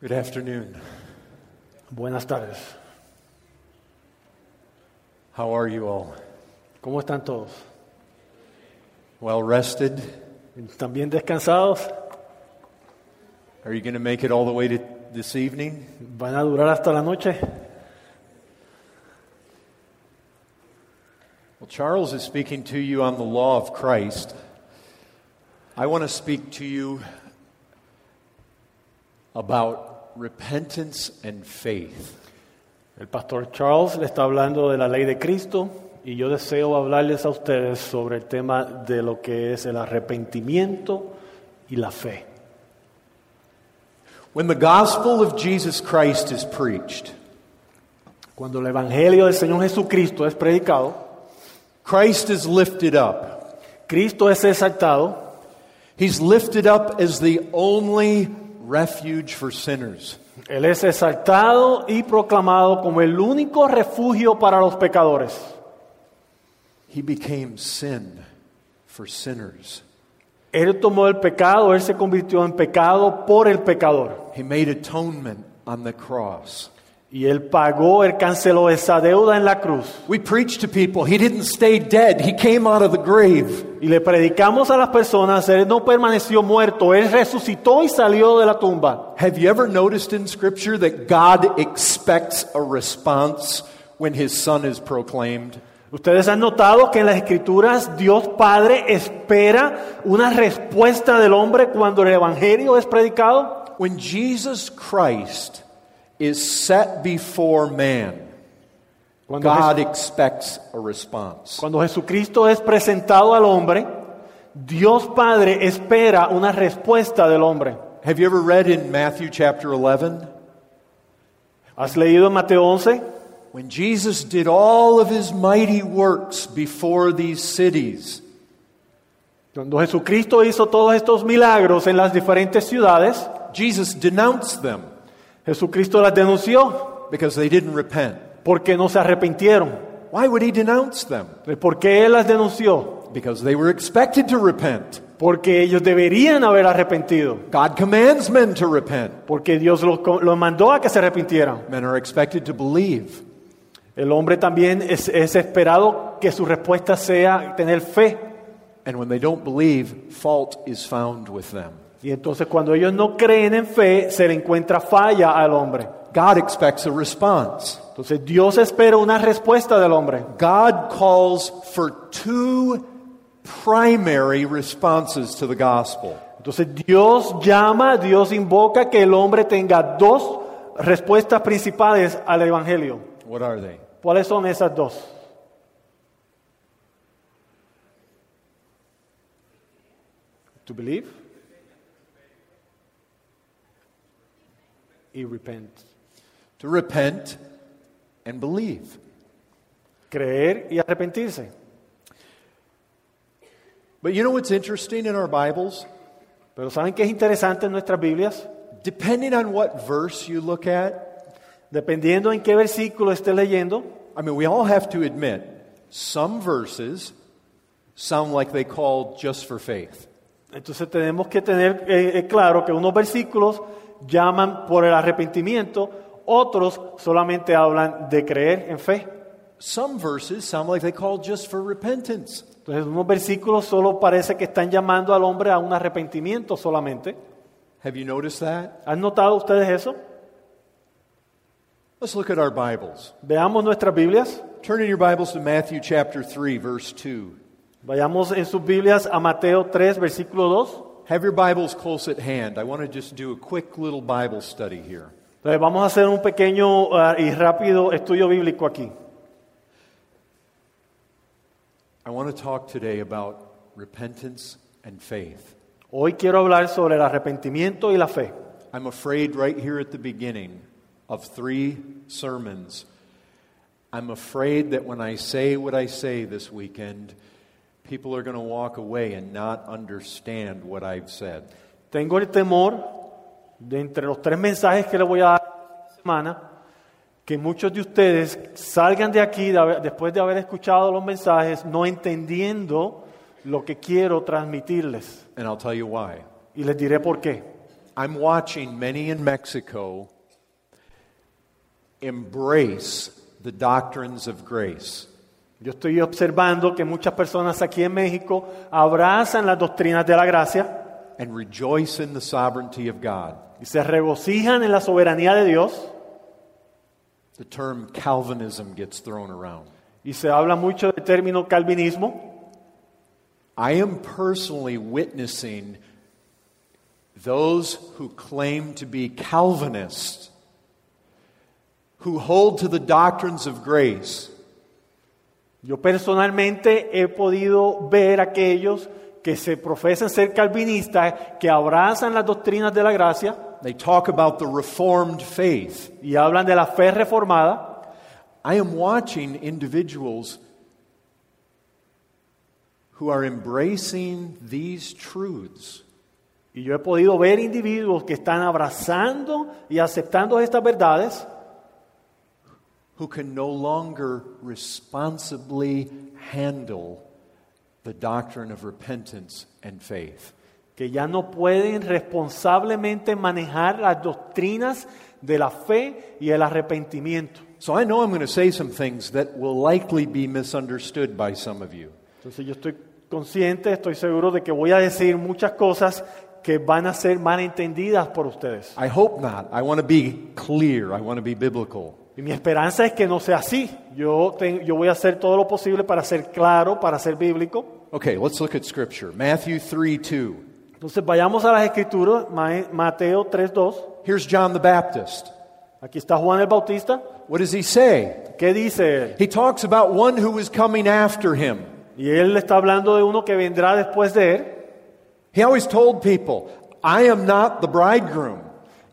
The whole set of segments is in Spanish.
Good afternoon. Buenas tardes. How are you all? ¿Cómo están todos? Well rested? ¿Están bien descansados? Are you going to make it all the way to this evening? ¿Van a durar hasta la noche? Well, Charles is speaking to you on the law of Christ. I want to speak to you about repentance and faith. El pastor Charles le está hablando de la ley de Cristo y yo deseo hablarles a ustedes sobre el tema de lo que es el arrepentimiento y la fe. When the gospel of Jesus Christ is preached, Cuando el Evangelio del Señor Jesucristo es predicado, Christ is lifted up. Cristo es exaltado, He's lifted up as the only refuge for sinners. Él es exaltado y proclamado como el único refugio para los pecadores. He became sin for sinners. Él tomó el pecado, Él se convirtió en pecado por el pecador. He made atonement on the cross. Y Él pagó, Él canceló esa deuda en la cruz. We preach to people, He didn't stay dead, He came out of the grave. Y le predicamos a las personas, Él no permaneció muerto, Él resucitó y salió de la tumba. Have you ever noticed in Scripture that God expects a response when His Son is proclaimed? Ustedes han notado que en las escrituras Dios Padre espera una respuesta del hombre cuando el Evangelio es predicado. When Jesus Christ is set before man, Cuando, God Jes- expects a response. cuando Jesucristo es presentado al hombre, Dios Padre espera una respuesta del hombre. Have you ever read in Matthew chapter 11? ¿Has leído en Mateo 11? When Jesus did all of his mighty works before these cities, Cuando Jesucristo hizo todos estos milagros en las diferentes ciudades, Jesus denounced them Jesucristo las denunció because they didn't repent. porque no se arrepintieron. Why would he denounce them? ¿Por qué Él las denunció? Because they were expected to repent. Porque ellos deberían haber arrepentido. God commands men to repent. Porque Dios los, los mandó a que se arrepintieran. Men are expected to believe. El hombre también es, es esperado que su respuesta sea tener fe. And when they don't believe, fault is found with them. Y entonces cuando ellos no creen en fe, se le encuentra falla al hombre. God expects a response. Entonces Dios espera una respuesta del hombre. God calls for two primary responses to the gospel. Entonces Dios llama, Dios invoca que el hombre tenga dos respuestas principales al Evangelio. What are they? ¿Cuáles son esas dos? To believe y repent. To repent and believe. Creer y arrepentirse. But you know what's interesting in our Bibles? Pero ¿saben qué es interesante en nuestras Biblias? Depending on what verse you look at, Dependiendo en qué versículo esté leyendo, I mean, we all have to admit, some verses sound like they call just for faith. entonces tenemos que tener eh, eh, claro que unos versículos llaman por el arrepentimiento, otros solamente hablan de creer en fe. Some verses sound like they call just for repentance. Entonces unos versículos solo parece que están llamando al hombre a un arrepentimiento solamente. Have you noticed that? ¿Han notado ustedes eso? Let's look at our Bibles. Veamos nuestras Biblias. Turn in your Bibles to Matthew chapter 3, verse 2. Vayamos en sus Biblias a Mateo 3, versículo 2. Have your Bibles close at hand. I want to just do a quick little Bible study here. Entonces vamos a hacer un pequeño ah, y rápido estudio bíblico aquí. I want to talk today about repentance and faith. Hoy quiero hablar sobre el arrepentimiento y la fe. I'm afraid right here at the beginning of three sermons, I'm afraid that when I say what I say this weekend, people are going to walk away and not understand what I've said. Tengo el temor de entre los tres mensajes que le voy a dar esta semana, que muchos de ustedes salgan de aquí de haber- después de haber escuchado los mensajes no entendiendo lo que quiero transmitirles. And I'll tell you why. Y les diré por qué. I'm watching many in Mexico embrace the doctrines of grace. Yo estoy observando que muchas personas aquí en México abrazan las doctrinas de la gracia and rejoice in the sovereignty of God. y se regocijan en la soberanía de Dios The term Calvinism gets thrown around. y se habla mucho del término calvinismo. I am personally witnessing those who claim to be Calvinists, who hold to the doctrines of grace, Yo personalmente he podido ver aquellos que se profesan ser calvinistas, que abrazan las doctrinas de la gracia they talk about the Reformed faith. y hablan de la fe reformada. I am watching individuals who are embracing these truths. Y yo he podido ver individuos que están abrazando y aceptando estas verdades who can no longer responsibly handle the doctrine of repentance and faith. que ya no pueden responsablemente manejar las doctrinas de la fe y el arrepentimiento. So I know I'm going to say some things that will likely be misunderstood by some of you. Entonces yo estoy consciente, estoy seguro de que voy a decir muchas cosas que van a ser malentendidas por ustedes. I hope not. I want to be clear. I want to be biblical. Y mi esperanza es que no sea así. Yo, te- yo voy a hacer todo lo posible para ser claro, para ser bíblico. Okay, let's look at scripture. Matthew 3 2. Entonces vayamos a las escrituras, Ma- Mateo 3.2. Here's John the Baptist. Aquí está Juan el Bautista. What does he say? ¿Qué dice él? He talks about one who is coming after him. Y él está hablando de uno que vendrá después de él. He always told people, I am not the bridegroom.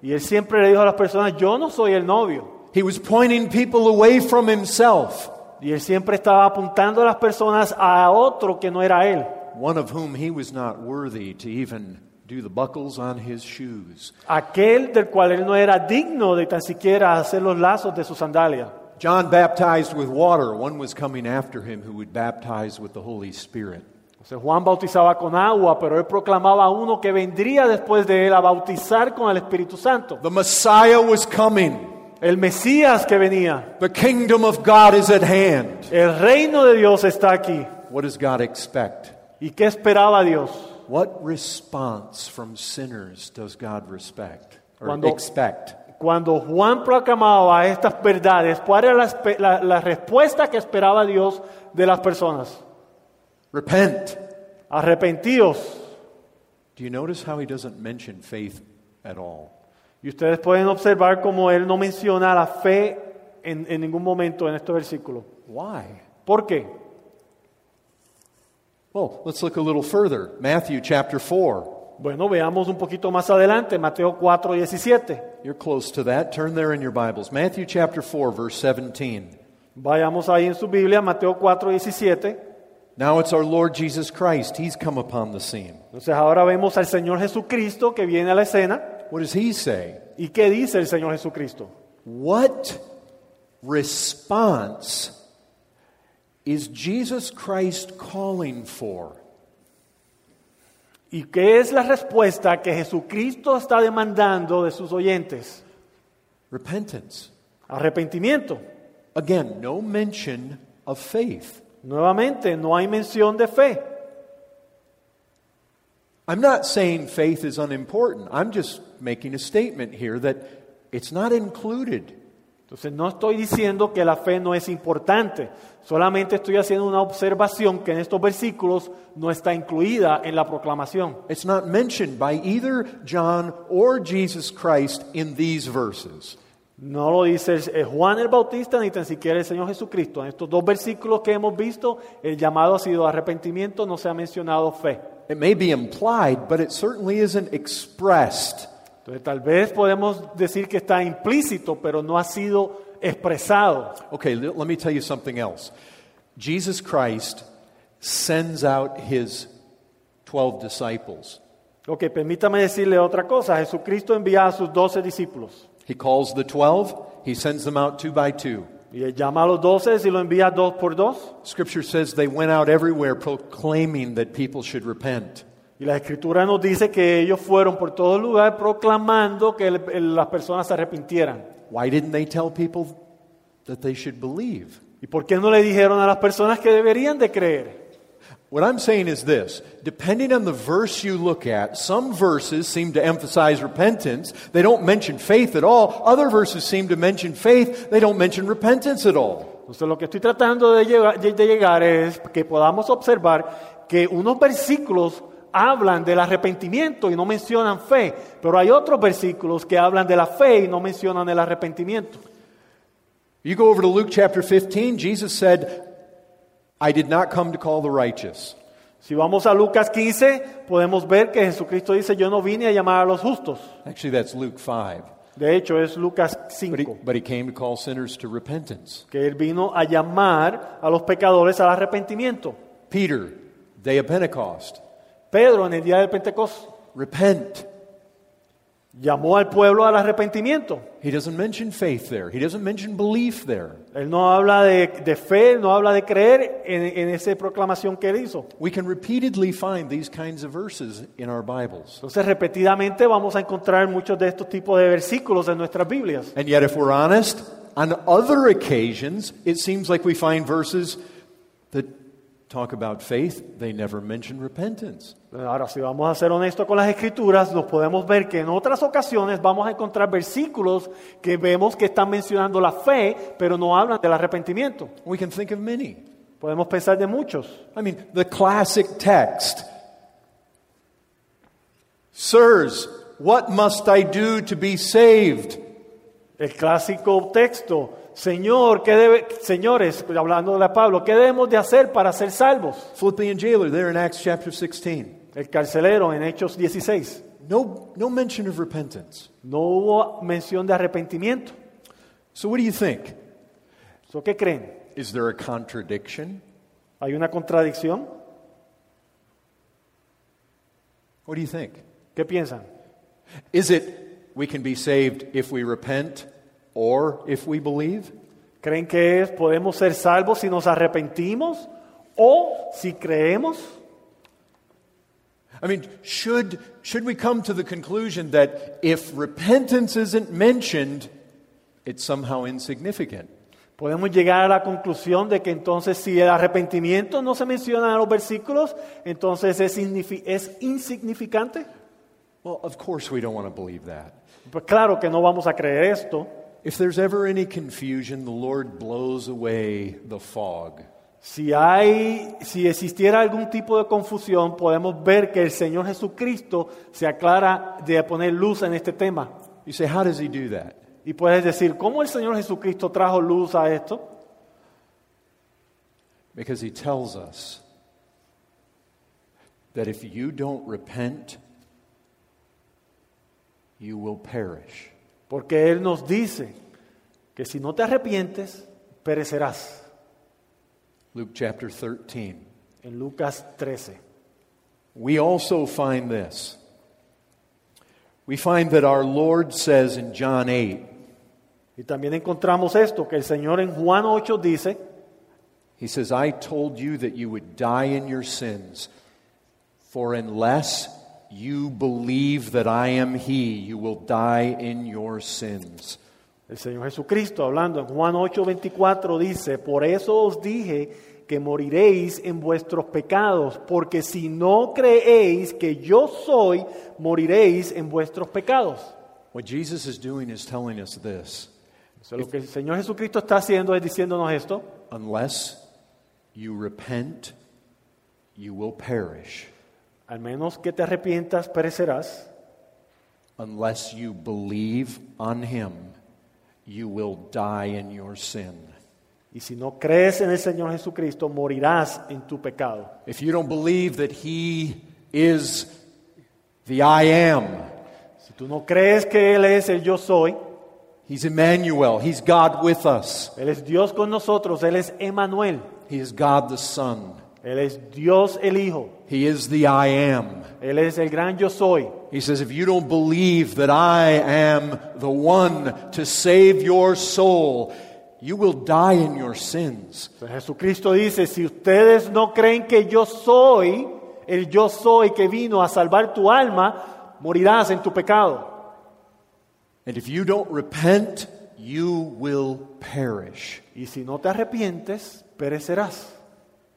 Y él siempre le dijo a las personas, yo no soy el novio. He was pointing people away from himself, Y él siempre estaba apuntando a las personas a otro que no era él. one of whom he was not worthy to even do the buckles on his shoes. Aquel del cual él no era digno de tan siquiera hacer los lazos de su sandalia. John baptized with water. One was coming after him who would baptize with the Holy Spirit. Entonces Juan bautizaba con agua, pero él proclamaba a uno que vendría después de él a bautizar con el Espíritu Santo. The Messiah was coming. El Mesías que venía. The kingdom of God is at hand. El reino de Dios está aquí. What does God expect? ¿Y qué esperaba Dios? What response from sinners does God respect or Cuando- expect? Cuando Juan proclamaba estas verdades, ¿cuál era la, la- la respuesta que esperaba Dios de las personas? Repent. Arrepentidos. Do you notice how he doesn't mention faith at all? Y ustedes pueden observar cómo él no menciona la fe en, en ningún momento en este versículo. Why? ¿Por qué? Well, let's look a little further. Matthew chapter 4. Bueno, veamos un poquito más adelante, Mateo 4, 17. You're close to that. Turn there in your Bibles. Matthew chapter 4, verse 17. Vayamos ahí en su Biblia, Mateo 4, 17. Now it's our Lord Jesus Christ. He's come upon the scene. Entonces ahora vemos al Señor Jesucristo que viene a la escena. What does he say? ¿Y qué dice el Señor Jesucristo? What response is Jesus Christ calling for? ¿Y qué es la respuesta que Jesucristo está demandando de sus oyentes? Repentance. Arrepentimiento. Again, no mention of faith. Nuevamente, no hay mención de fe. I'm not saying faith is unimportant. I'm just making a statement here that it's not included. Entonces no estoy diciendo que la fe no es importante, solamente estoy haciendo una observación que en estos versículos no está incluida en la proclamación. It's not mentioned by either John or Jesus Christ in these verses. No lo dice eh, Juan el Bautista ni tan siquiera el Señor Jesucristo. En estos dos versículos que hemos visto, el llamado ha sido arrepentimiento, no se ha mencionado fe. It may be implied, but it certainly isn't expressed. Entonces tal vez podemos decir que está implícito, pero no ha sido expresado. Okay, let me tell you something else. Jesus Christ sends out his 12 disciples. Ok, permítame decirle otra cosa. Jesucristo envía a sus doce discípulos. He calls the 12, he sends them out two by two. Y llama a los doce y lo envía dos por dos. Scripture says they went out everywhere proclaiming that people should repent. Y la escritura nos dice que ellos fueron por todo lugar proclamando que el- el- las personas se arrepintieran. Why didn't they tell people that they should believe? ¿Y por qué no le dijeron a las personas que deberían de creer? What I'm saying is this depending on the verse you look at, some verses seem to emphasize repentance. They don't mention faith at all. Other verses seem to mention faith. They don't mention repentance at all. Entonces lo que estoy tratando de llegar, de- llegar es que podamos observar que unos versículos hablan del arrepentimiento y no mencionan fe, pero hay otros versículos que hablan de la fe y no mencionan el arrepentimiento. You go over to Luke chapter 15, Jesus said, I did not come to call the righteous. Si vamos a Lucas 15, podemos ver que Jesucristo dice, yo no vine a llamar a los justos. Actually, that's Luke 5. De hecho, es Lucas But he, 5, but he came to call sinners to repentance. que él vino a llamar a los pecadores al arrepentimiento. Peter, day of Pentecost, Pedro, en el día del Pentecostés, repent. llamó al pueblo al arrepentimiento. He doesn't mention faith there, he doesn't mention belief there. Él no habla de, de fe, no habla de creer en, en esa proclamación que él hizo. We can repeatedly find these kinds of verses in our Bibles. Entonces, repetidamente vamos a encontrar muchos de estos tipos de versículos en nuestras Biblias. And yet, if we're honest, on other occasions, it seems like we find verses talk about faith, they never mention repentance. Ahora, si vamos a ser honestos con las escrituras, nos podemos ver que en otras ocasiones vamos a encontrar versículos que vemos que están mencionando la fe, pero no hablan del arrepentimiento. We can think of many. Podemos pensar de muchos. I mean, the classic text Sirs, what must I do to be saved? El clásico texto, Señor, ¿qué debe, señores, hablando de Pablo, ¿qué debemos de hacer para ser salvos? Philippian jailer there in Acts chapter 16. El carcelero en Hechos 16. No, no mention of repentance. No hubo mención de arrepentimiento. So, what do you think? ¿So ¿Qué creen? Is there a contradiction? ¿Hay una contradicción? What do you think? ¿Qué piensan? Is it we can be saved if we repent or if we believe? ¿Creen que es podemos ser salvos si nos arrepentimos o si creemos? I mean, should, should we come to the conclusion that if repentance isn't mentioned, it's somehow insignificant? Podemos llegar a la conclusión de que entonces si el arrepentimiento no se menciona en los versículos, entonces es, es insignificante. Well, of course we don't want to believe that. Pues claro que no vamos a creer esto. If there's ever any confusion, the Lord blows away the fog. Si hay, si existiera algún tipo de confusión, podemos ver que el Señor Jesucristo se aclara de poner luz en este tema. You say, how does he do that? Y puedes decir, ¿cómo el Señor Jesucristo trajo luz a esto? Because he tells us that if you don't repent, you will perish. Porque Él nos dice que si no te arrepientes, perecerás. Luke chapter 13. En Lucas 13. We also find this. We find that our Lord says in John 8, Y también encontramos esto, que el Señor en Juan 8 dice, He says, I told you that you would die in your sins, for unless you believe that I am He, you will die in your sins. el Señor Jesucristo hablando en Juan 8, 24 dice, por eso os dije que moriréis en vuestros pecados, porque si no creéis que yo soy, moriréis en vuestros pecados. What Jesus is doing is telling us this O sea, lo que el Señor Jesucristo está haciendo es diciéndonos esto, unless you repent, you will perish. Al menos que te arrepientas, perecerás. Unless you believe on Him, you will die in your sin. Y si no crees en el Señor Jesucristo, morirás en tu pecado. If you don't believe that He is the I am, Si tú no crees que Él es el yo soy, He's Emmanuel, He's God with us, Él es Dios con nosotros, Él es Emanuel, He is God the Son, Él es Dios el Hijo, He is the I am. Él es el gran yo soy. He says, if you don't believe that I am the one to save your soul, you will die in your sins. Jesucristo dice, si ustedes no creen que yo soy el yo soy que vino a salvar tu alma, morirás en tu pecado. And if you don't repent, you will perish. Y si no te arrepientes, perecerás.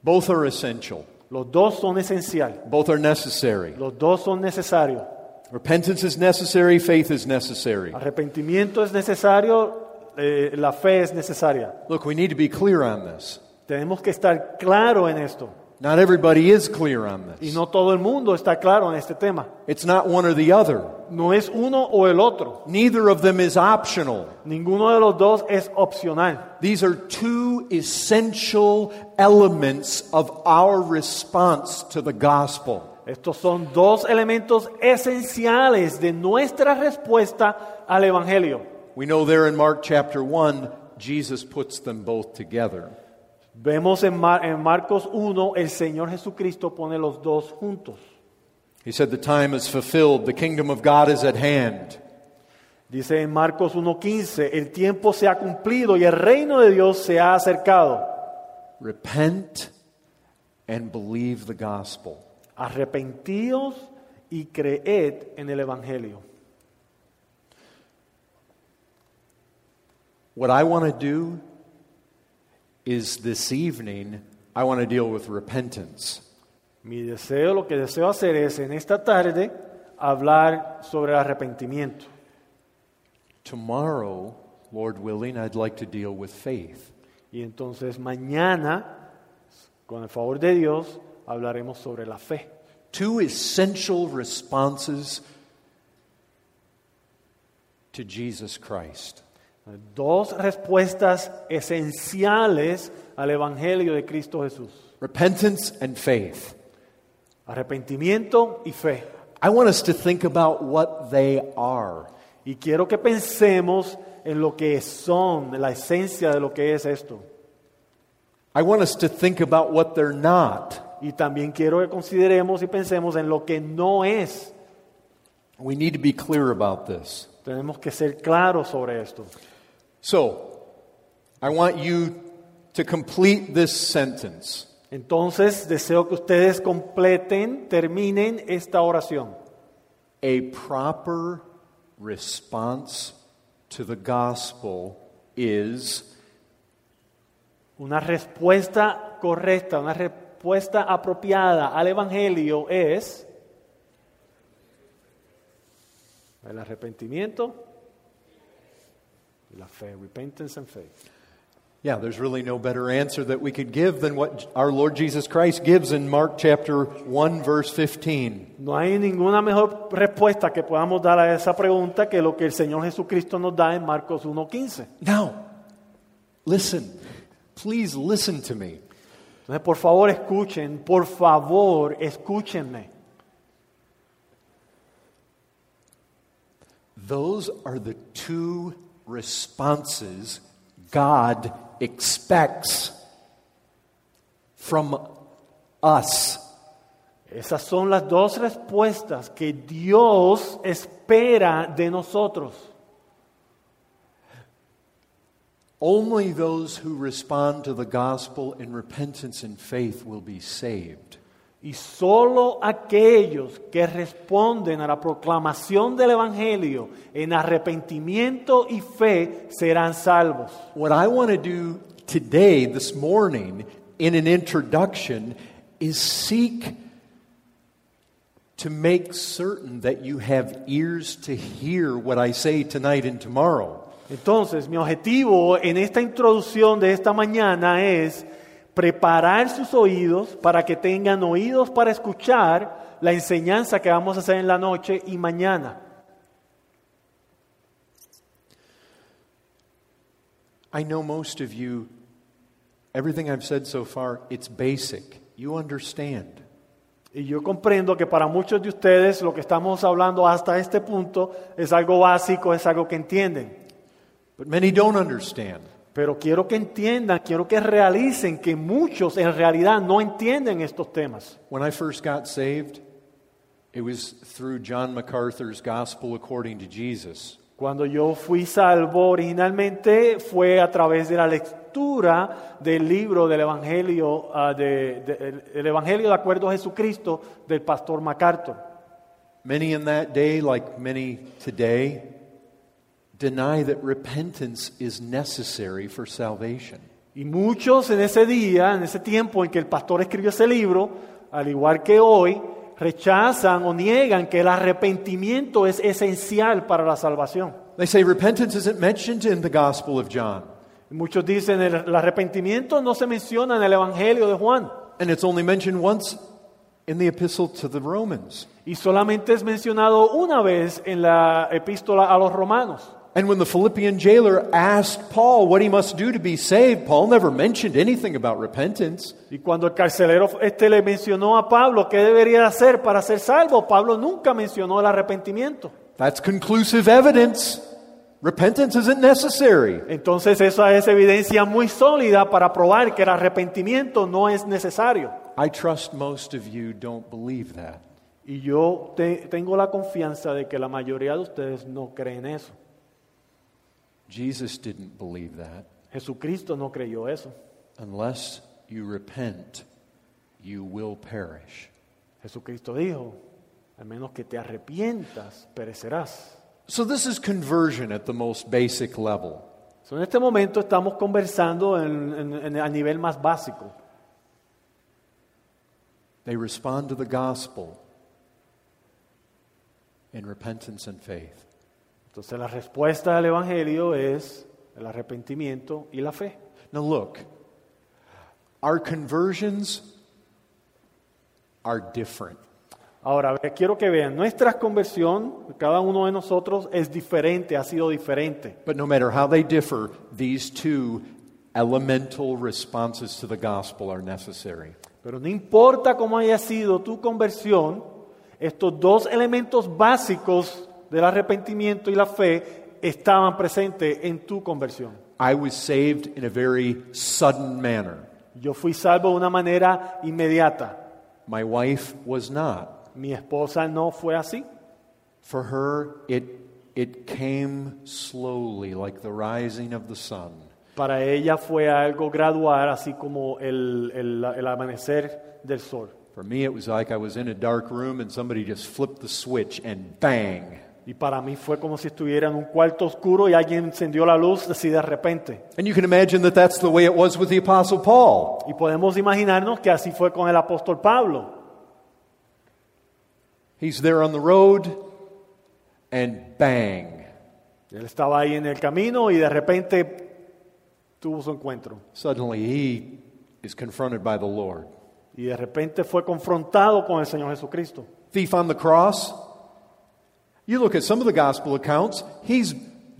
Both are essential, Los dos son esenciales. both are necessary. Los dos son necesarios. Repentance is necessary, faith is necessary. Arrepentimiento es necesario, eh, la fe es necesaria. Look, we need to be clear on this. Tenemos que estar claro en esto. Not everybody is clear on Y this. no todo el mundo está claro en este tema. It's not one or the other. No es uno o el otro. Neither of them is optional. Ninguno de los dos es opcional. These are two essential elements of our response to the gospel. Estos son dos elementos esenciales de nuestra respuesta al Evangelio. We know there in Mark chapter 1, Jesus puts them both together. Vemos en, Mar- en Marcos 1, el Señor Jesucristo pone los dos juntos. He said, The time is fulfilled, the kingdom of God is at hand. Dice en Marcos 1.15, el tiempo se ha cumplido y el reino de Dios se ha acercado. Repent and believe the gospel. Arrepentíos y creed en el Evangelio. What I want to do is this evening, I want to deal with repentance. Mi deseo, lo que deseo hacer es en esta tarde hablar sobre el arrepentimiento. Tomorrow, Lord willing, I'd like to deal with faith. Y entonces mañana, con el favor de Dios, hablaremos sobre la fe. Two essential responses to Jesus Christ. Dos respuestas esenciales al Evangelio de Cristo Jesús. Repentance and faith. Arrepentimiento y fe. I want us to think about what they are. Y quiero que pensemos en lo que son, la esencia de lo que es esto. I want us to think about what they're not. Y también quiero que consideremos y pensemos en lo que no es. We need to be clear about this. Tenemos que ser claros sobre esto. So, I want you to complete this sentence. Entonces, deseo que ustedes completen, terminen esta oración. A proper response to the gospel is Una respuesta correcta, una respuesta apropiada al Evangelio es el arrepentimiento la fe, repentance and faith. Yeah, there's really no better answer that we could give than what our Lord Jesus Christ gives in Mark chapter 1 verse 15. No hay ninguna mejor respuesta que podamos dar a esa pregunta que lo que el Señor Jesucristo nos da en Marcos 1.15. Now, listen. Please listen to me. Entonces, por favor, escuchen, por favor, escúchenme. Those are the two responses God expects from us. Esas son las dos respuestas que Dios espera de nosotros. Only those who respond to the gospel in repentance and faith will be saved. Y solo aquellos que responden a la proclamación del Evangelio en arrepentimiento y fe serán salvos. What I want to do today, this morning, in an introduction, is seek to make certain that you have ears to hear what I say tonight and tomorrow. Entonces, mi objetivo en esta introducción de esta mañana es preparar sus oídos para que tengan oídos para escuchar la enseñanza que vamos a hacer en la noche y mañana. I know most of you, everything I've said so far, it's basic. You understand. Y yo comprendo que para muchos de ustedes lo que estamos hablando hasta este punto es algo básico, es algo que entienden. But many don't understand. Pero quiero que entiendan, quiero que realicen que muchos en realidad no entienden estos temas. When I first got saved, it was through John MacArthur's Gospel According to Jesus. Cuando yo fui salvo originalmente fue a través de la lectura del libro del Evangelio, ah, de- de- el- el Evangelio de acuerdo a Jesucristo del pastor MacArthur. Many in that day, like many today, deny that repentance is necessary for salvation. Y muchos en ese día, en ese tiempo en que el pastor escribió ese libro, al igual que hoy, rechazan o niegan que el arrepentimiento es esencial para la salvación. They say repentance isn't mentioned in the Gospel of John, Y Muchos dicen el, el arrepentimiento no se menciona en el Evangelio de Juan and it's only mentioned once in the Epistle to the Romans. y solamente es mencionado una vez en la epístola a los romanos. And when the Philippian jailer asked Paul what he must do to be saved, Paul never mentioned anything about repentance. Y cuando el carcelero este le mencionó a Pablo qué debería hacer para ser salvo, Pablo nunca mencionó el arrepentimiento. That's conclusive evidence. Repentance isn't necessary. Entonces esa es evidencia muy sólida para probar que el arrepentimiento no es necesario. I trust most of you don't believe that. Y yo te- tengo la confianza de que la mayoría de ustedes no creen eso. Jesus didn't believe that. Jesucristo no creyó eso. Unless you repent, you will perish. Jesucristo dijo, al menos que te arrepientas, perecerás. So, this is conversion at the most basic level. So, en este momento estamos conversando en- en- en- a nivel más básico. They respond to the gospel in repentance and faith. Entonces la respuesta del Evangelio es el arrepentimiento y la fe. Now, look, our conversions are different. Ahora, quiero que vean, nuestra conversión, cada uno de nosotros es diferente, ha sido diferente. But no matter how they differ, these two elemental responses to the gospel are necessary. Pero no importa cómo haya sido tu conversión, estos dos elementos básicos del arrepentimiento y la fe estaban presentes en tu conversión. I was saved in a very sudden manner. Yo fui salvo de una manera inmediata. My wife was not. Mi esposa no fue así. For her, it, it came slowly, like the rising of the sun. Para ella fue algo gradual, así como el, el- el amanecer del sol. For me, it was like I was in a dark room and somebody just flipped the switch and bang. Y para mí fue como si estuviera en un cuarto oscuro y alguien encendió la luz así de repente. And you can imagine that that's the way it was with the Apostle Paul. Y podemos imaginarnos que así fue con el apóstol Pablo. He's there on the road and bang. Él estaba ahí en el camino y de repente tuvo su encuentro. Suddenly, he is confronted by the Lord. Y de repente fue confrontado con el Señor Jesucristo. Thief on the cross. You look at some of the gospel accounts, he's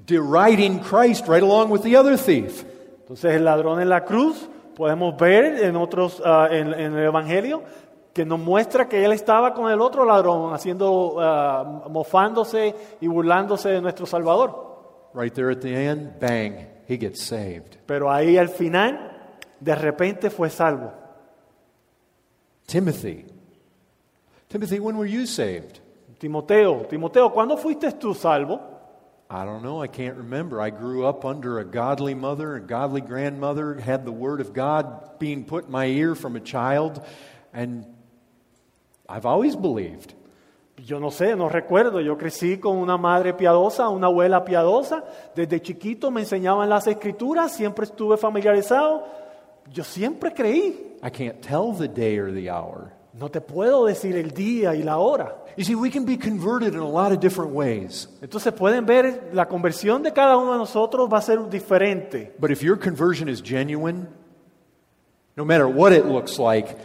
deriding Christ right along with the other thief. Entonces el ladrón en la cruz, podemos ver en otros, ah, en, en el Evangelio, que nos muestra que él estaba con el otro ladrón, haciendo, ah, mofándose y burlándose de nuestro Salvador. Right there at the end, bang, he gets saved. Pero ahí al final, de repente fue salvo. Timothy. Timothy, when were you saved? Timoteo, Timoteo, ¿cuándo fuiste tú salvo? I don't know. I can't remember. I grew up under a godly mother and godly grandmother, had the word of God being put in my ear from a child, and I've always believed. Yo no sé, no recuerdo. Yo crecí con una madre piadosa, una abuela piadosa. Desde chiquito me enseñaban las escrituras, siempre estuve familiarizado. Yo siempre creí. I can't tell the day or the hour. No te puedo decir el día y la hora. You see, we can be converted in a lot of different ways. Entonces pueden ver, la conversión de cada uno de nosotros va a ser diferente. But if your conversion is genuine, no matter what it looks like,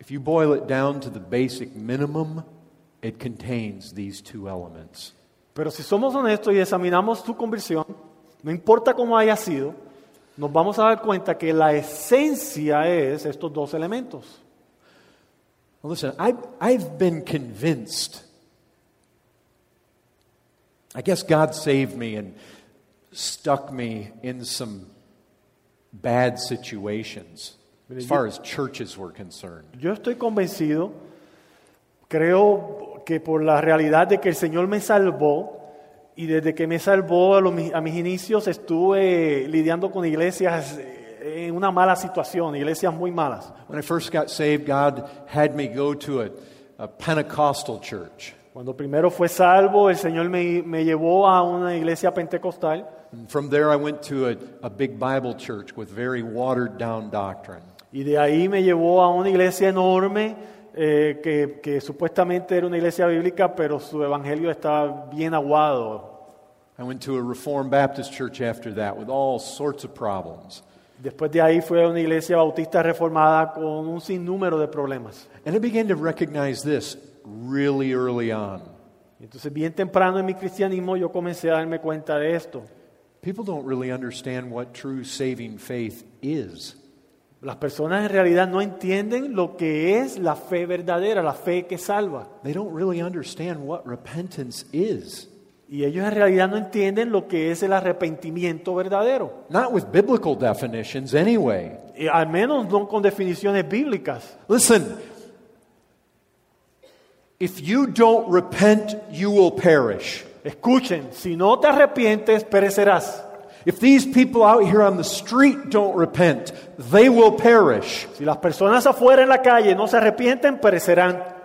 if you boil it down to the basic minimum, it contains these two elements. Pero si somos honestos y examinamos tu conversión, no importa cómo haya sido, nos vamos a dar cuenta que la esencia es estos dos elementos. Well, listen, I've, I've been convinced. I guess God saved me and stuck me in some bad situations as far as churches were concerned. Yo estoy convencido, creo que por la realidad de que el Señor me salvó Y desde que me salvó a, los mi- a mis inicios estuve lidiando con iglesias eh, en una mala situación, iglesias muy malas. When I first got saved, God had me go to a, a Pentecostal church. Cuando primero fue salvo, el Señor me, me llevó a una iglesia pentecostal And from there, I went to a, a big Bible church with very watered down doctrine. y de ahí me llevó a una iglesia enorme eh, que, que supuestamente era una iglesia bíblica, pero su evangelio estaba bien aguado. I went to a Reformed Baptist church after that with all sorts of problems. Después de ahí fue a una iglesia bautista reformada con un sinnúmero de problemas. And I began to recognize this really early on. Entonces, bien temprano en mi cristianismo yo comencé a darme cuenta de esto. People don't really understand what true saving faith is. Las personas en realidad no entienden lo que es la fe verdadera, la fe que salva. They don't really understand what repentance is. Y ellos en realidad no entienden lo que es el arrepentimiento verdadero. Not with biblical definitions, anyway. Y al menos no con definiciones bíblicas. Listen, if you don't repent, you will perish. Escuchen, si no te arrepientes, perecerás. If these people out here on the street don't repent, they will perish. Si las personas afuera en la calle no se arrepienten, perecerán.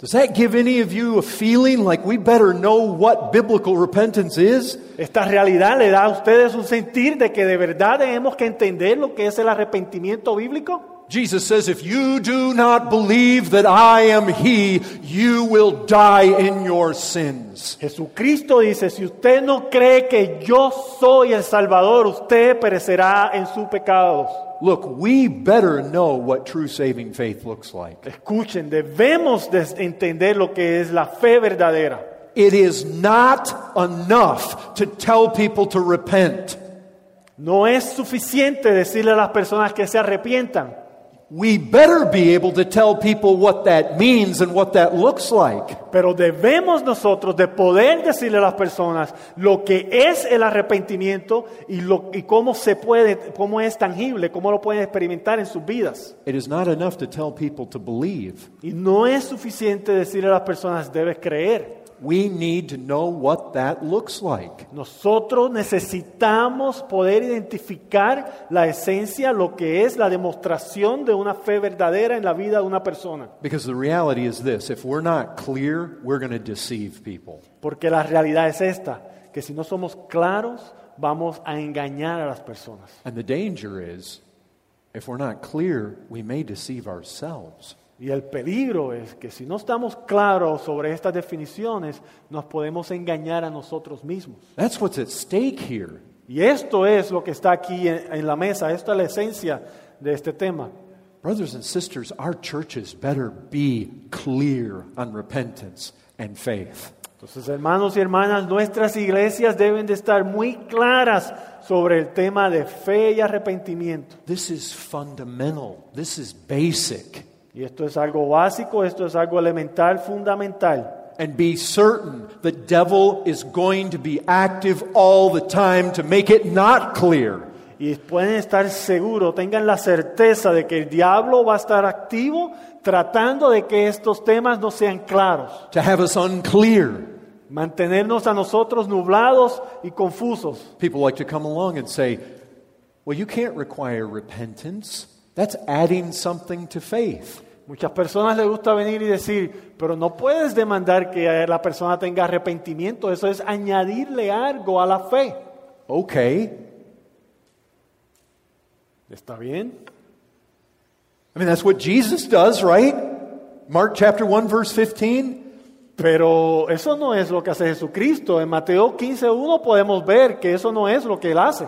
Does that give any of you a feeling like we better know what biblical repentance is? Esta realidad le da a ustedes un sentir de que de verdad tenemos que entender lo que es el arrepentimiento bíblico. Jesus says, If you do not believe that I am He, you will die in your sins. Jesucristo dice, si usted no cree que yo soy el Salvador, usted perecerá en sus pecados. Look, we better know what true saving faith looks like. Escuchen, debemos de entender lo que es la fe verdadera. It is not enough to tell people to repent. No es suficiente decirle a las personas que se arrepientan. We better be able to tell people what that means and what that looks like. Pero debemos nosotros de poder decirle a las personas lo que es el arrepentimiento y, lo, y cómo se puede, cómo es tangible, cómo lo pueden experimentar en sus vidas. It is not enough to tell people to believe. Y no es suficiente decirle a las personas debes creer. We need to know what that looks like. Nosotros necesitamos poder identificar la esencia, lo que es la demostración de una fe verdadera en la vida de una persona. Because the reality is this if we're not clear, we're going to deceive people. Porque la realidad es esta, que si no somos claros, vamos a engañar a las personas. And the danger is if we're not clear, we may deceive ourselves. Y el peligro es que si no estamos claros sobre estas definiciones, nos podemos engañar a nosotros mismos. That's what's at stake here. Y esto es lo que está aquí en, en la mesa, esta es la esencia de este tema. Brothers and sisters, our churches better be clear on repentance and faith. Entonces, hermanos y hermanas, nuestras iglesias deben de estar muy claras sobre el tema de fe y arrepentimiento. This is fundamental. This is basic. Y esto es algo básico, esto es algo elemental, fundamental. And be certain the devil is going to be active all the time to make it not clear. Y pueden estar seguros, tengan la certeza de que el diablo va a estar activo tratando de que estos temas no sean claros, to have us unclear. mantenernos a nosotros nublados y confusos. People like to come along and say, well, you can't require repentance. That's adding something to faith. Muchas personas les gusta venir y decir, pero no puedes demandar que la persona tenga arrepentimiento, eso es añadirle algo a la fe. Okay. ¿Está bien? I mean, that's what Jesus does, right? Mark chapter 1, verse 15. Pero eso no es lo que hace Jesucristo. En Mateo 15.1 podemos ver que eso no es lo que Él hace.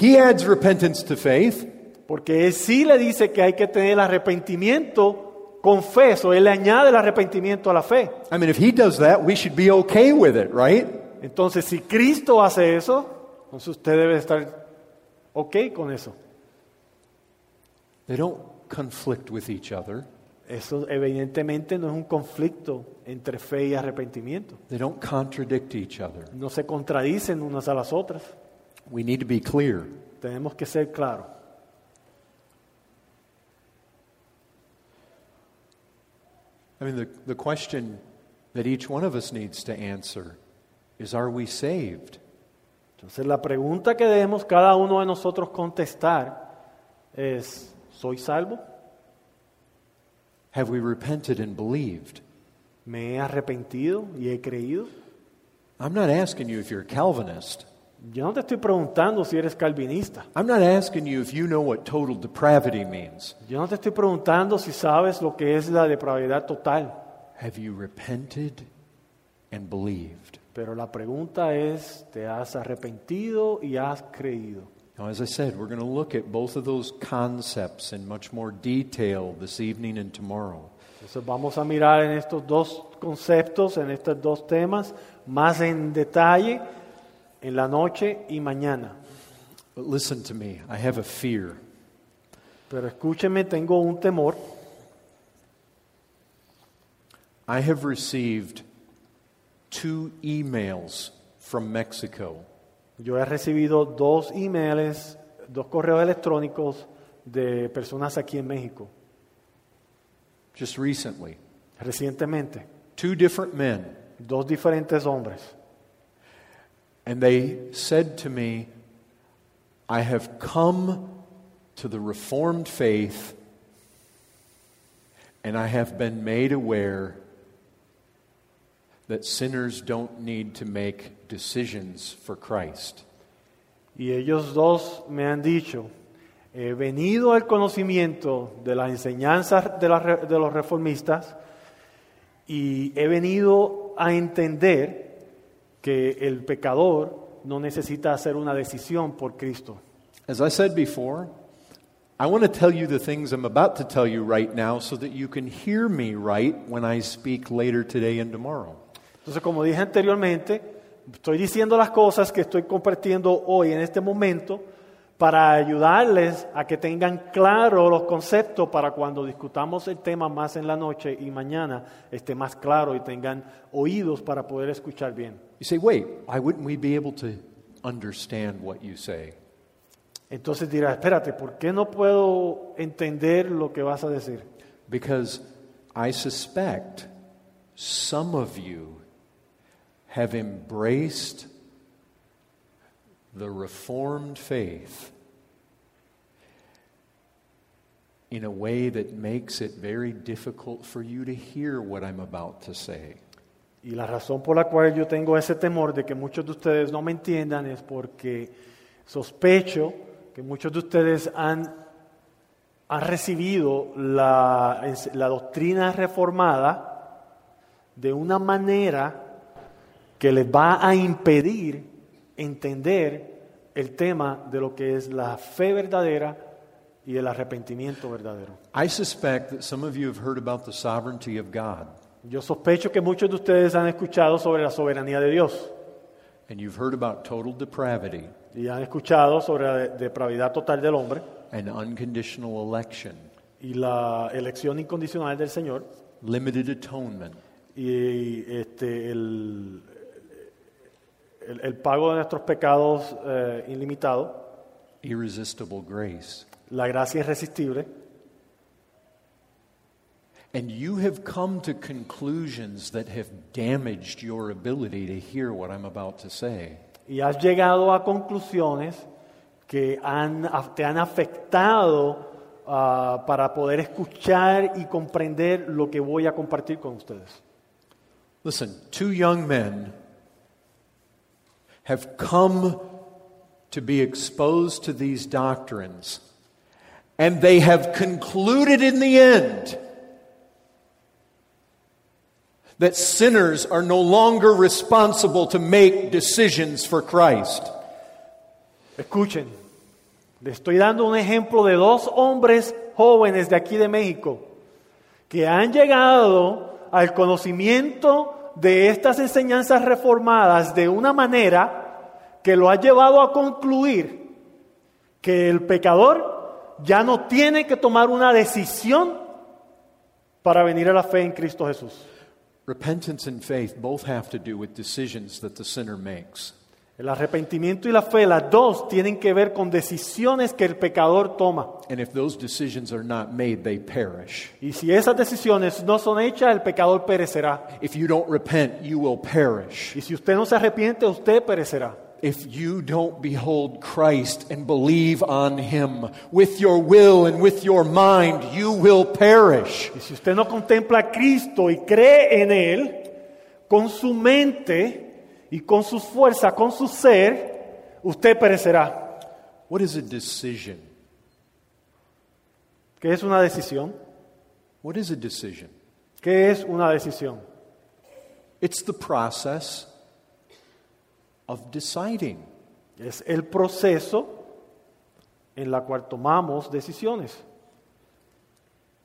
He adds repentance to faith. Porque Él sí le dice que hay que tener arrepentimiento confeso. Él le añade el arrepentimiento a la fe. I mean, if he does that, we should be okay with it, right? Entonces, si Cristo hace eso, entonces usted debe estar ok con eso. They don't conflict with each other. Eso evidentemente no es un conflicto entre fe y arrepentimiento. They don't contradict each other. No se contradicen unas a las otras. We need to be clear. Tenemos que ser claros. I mean, the, the question that each one of us needs to answer is Are we saved? Entonces la pregunta que debemos cada uno de nosotros contestar es, ¿soy salvo? Have we repented and believed? ¿Me he arrepentido y he creído? I'm not asking you if you're a Calvinist. Yo no te estoy preguntando si eres calvinista. I'm not asking you if you know what total depravity means. Yo no te estoy preguntando si sabes lo que es la depravidad total. Have you repented and believed? Pero la pregunta es, ¿te has arrepentido y has creído? Now, as I said, we're going to look at both of those concepts in much more detail this evening and tomorrow. Entonces vamos a mirar en estos dos conceptos, en estos dos temas, más en detalle en la noche y mañana. But listen to me, I have a fear. Pero escúcheme, tengo un temor. I have received two emails from Mexico Yo he recibido dos emails, dos correos electrónicos de personas aquí en México, just recently. recientemente, Two different men. dos diferentes hombres. And they said to me, I have come to the Reformed faith and I have been made aware that sinners don't need to make decisions for Christ. Y ellos dos me han dicho, he venido al conocimiento de las enseñanzas de, la de los reformistas y he venido a entender que el pecador no necesita hacer una decisión por Cristo. As I said before, I want to tell you the things I'm about to tell you right now so that you can hear me right when I speak later today and tomorrow. Entonces, como dije anteriormente, estoy diciendo las cosas que estoy compartiendo hoy en este momento para ayudarles a que tengan claro los conceptos para cuando discutamos el tema más en la noche y mañana esté más claro y tengan oídos para poder escuchar bien. You say, wait, why wouldn't we be able to understand what you say? Entonces dirá, espérate, ¿por qué no puedo entender lo que vas a decir? Because I suspect some of you have embraced the Reformed faith in a way that makes it very difficult for you to hear what I'm about to say. Y la razón por la cual yo tengo ese temor de que muchos de ustedes no me entiendan es porque sospecho que muchos de ustedes han, han recibido la, la doctrina reformada de una manera que les va a impedir entender el tema de lo que es la fe verdadera y el arrepentimiento verdadero. I suspect that some of you have heard about the sovereignty of God, Yo sospecho que muchos de ustedes han escuchado sobre la soberanía de Dios. and you've heard about total depravity y han escuchado sobre la de- depravidad total del hombre and unconditional election, y la elección incondicional del Señor limited atonement, y este, el, el- el pago de nuestros pecados eh, ilimitado, irresistible grace. La gracia irresistible. And you have come to conclusions that have damaged your ability to hear what I'm about to say. Y has llegado a conclusiones que han, te han afectado ah, para poder escuchar y comprender lo que voy a compartir con ustedes. Listen, two young men have come to be exposed to these doctrines, and they have concluded in the end that sinners are no longer responsible to make decisions for Christ. Escuchen, le estoy dando un ejemplo de dos hombres jóvenes de aquí de México que han llegado al conocimiento de estas enseñanzas reformadas de una manera que lo ha llevado a concluir que el pecador ya no tiene que tomar una decisión para venir a la fe en Cristo Jesús. Repentance and faith both have to do with decisions that the sinner makes. El arrepentimiento y la fe, las dos tienen que ver con decisiones que el pecador toma. And if those decisions are not made, they perish. Y si esas decisiones no son hechas, el pecador perecerá. If you don't repent, you will perish. Y si usted no se arrepiente, usted perecerá. If you don't behold Christ and believe on Him with your will and with your mind, you will perish. Y si usted no contempla a Cristo y cree en Él, con su mente y con sus fuerzas, con su ser, usted perecerá. What is a decision? ¿Qué es una decisión? What is a decision? ¿Qué es una decisión? It's the process of deciding. Es el proceso en la cual tomamos decisiones,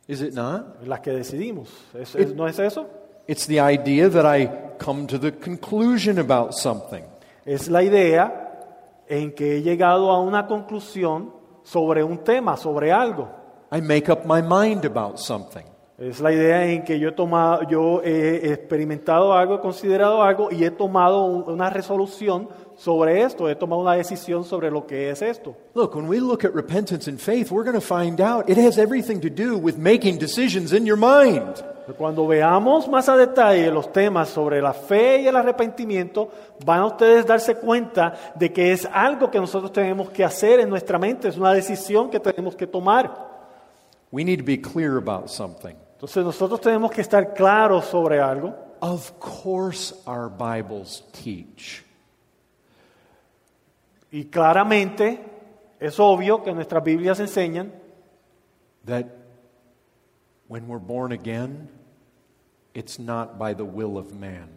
Is it not? en las que decidimos. ¿Es- es- ¿No es eso? It's the idea that I come to the conclusion about something. Es la idea en que he llegado a una conclusión sobre un tema, sobre algo. I make up my mind about something. Es la idea en que yo he tomado, yo he experimentado algo, he considerado algo y he tomado un- una resolución sobre esto, he tomado una decisión sobre lo que es esto. Look, when we look at repentance and faith, we're going to find out it has everything to do with making decisions in your mind. Cuando veamos más a detalle los temas sobre la fe y el arrepentimiento, van a ustedes darse cuenta de que es algo que nosotros tenemos que hacer en nuestra mente, es una decisión que tenemos que tomar. We need to be clear about something. Entonces nosotros tenemos que estar claros sobre algo. Of course, our Bibles teach. Y claramente es obvio que nuestras Biblias enseñan that when we're born again, it's not by the will of man.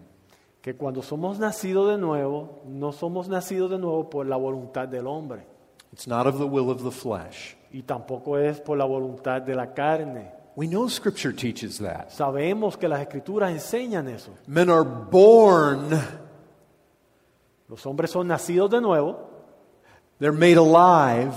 que cuando somos nacidos de nuevo, no somos nacidos de nuevo por la voluntad del hombre It's not of the will of the flesh. y tampoco es por la voluntad de la carne. We know Scripture teaches that. Sabemos que las escrituras enseñan eso. Men are born, Los hombres son nacidos de nuevo, they're made alive,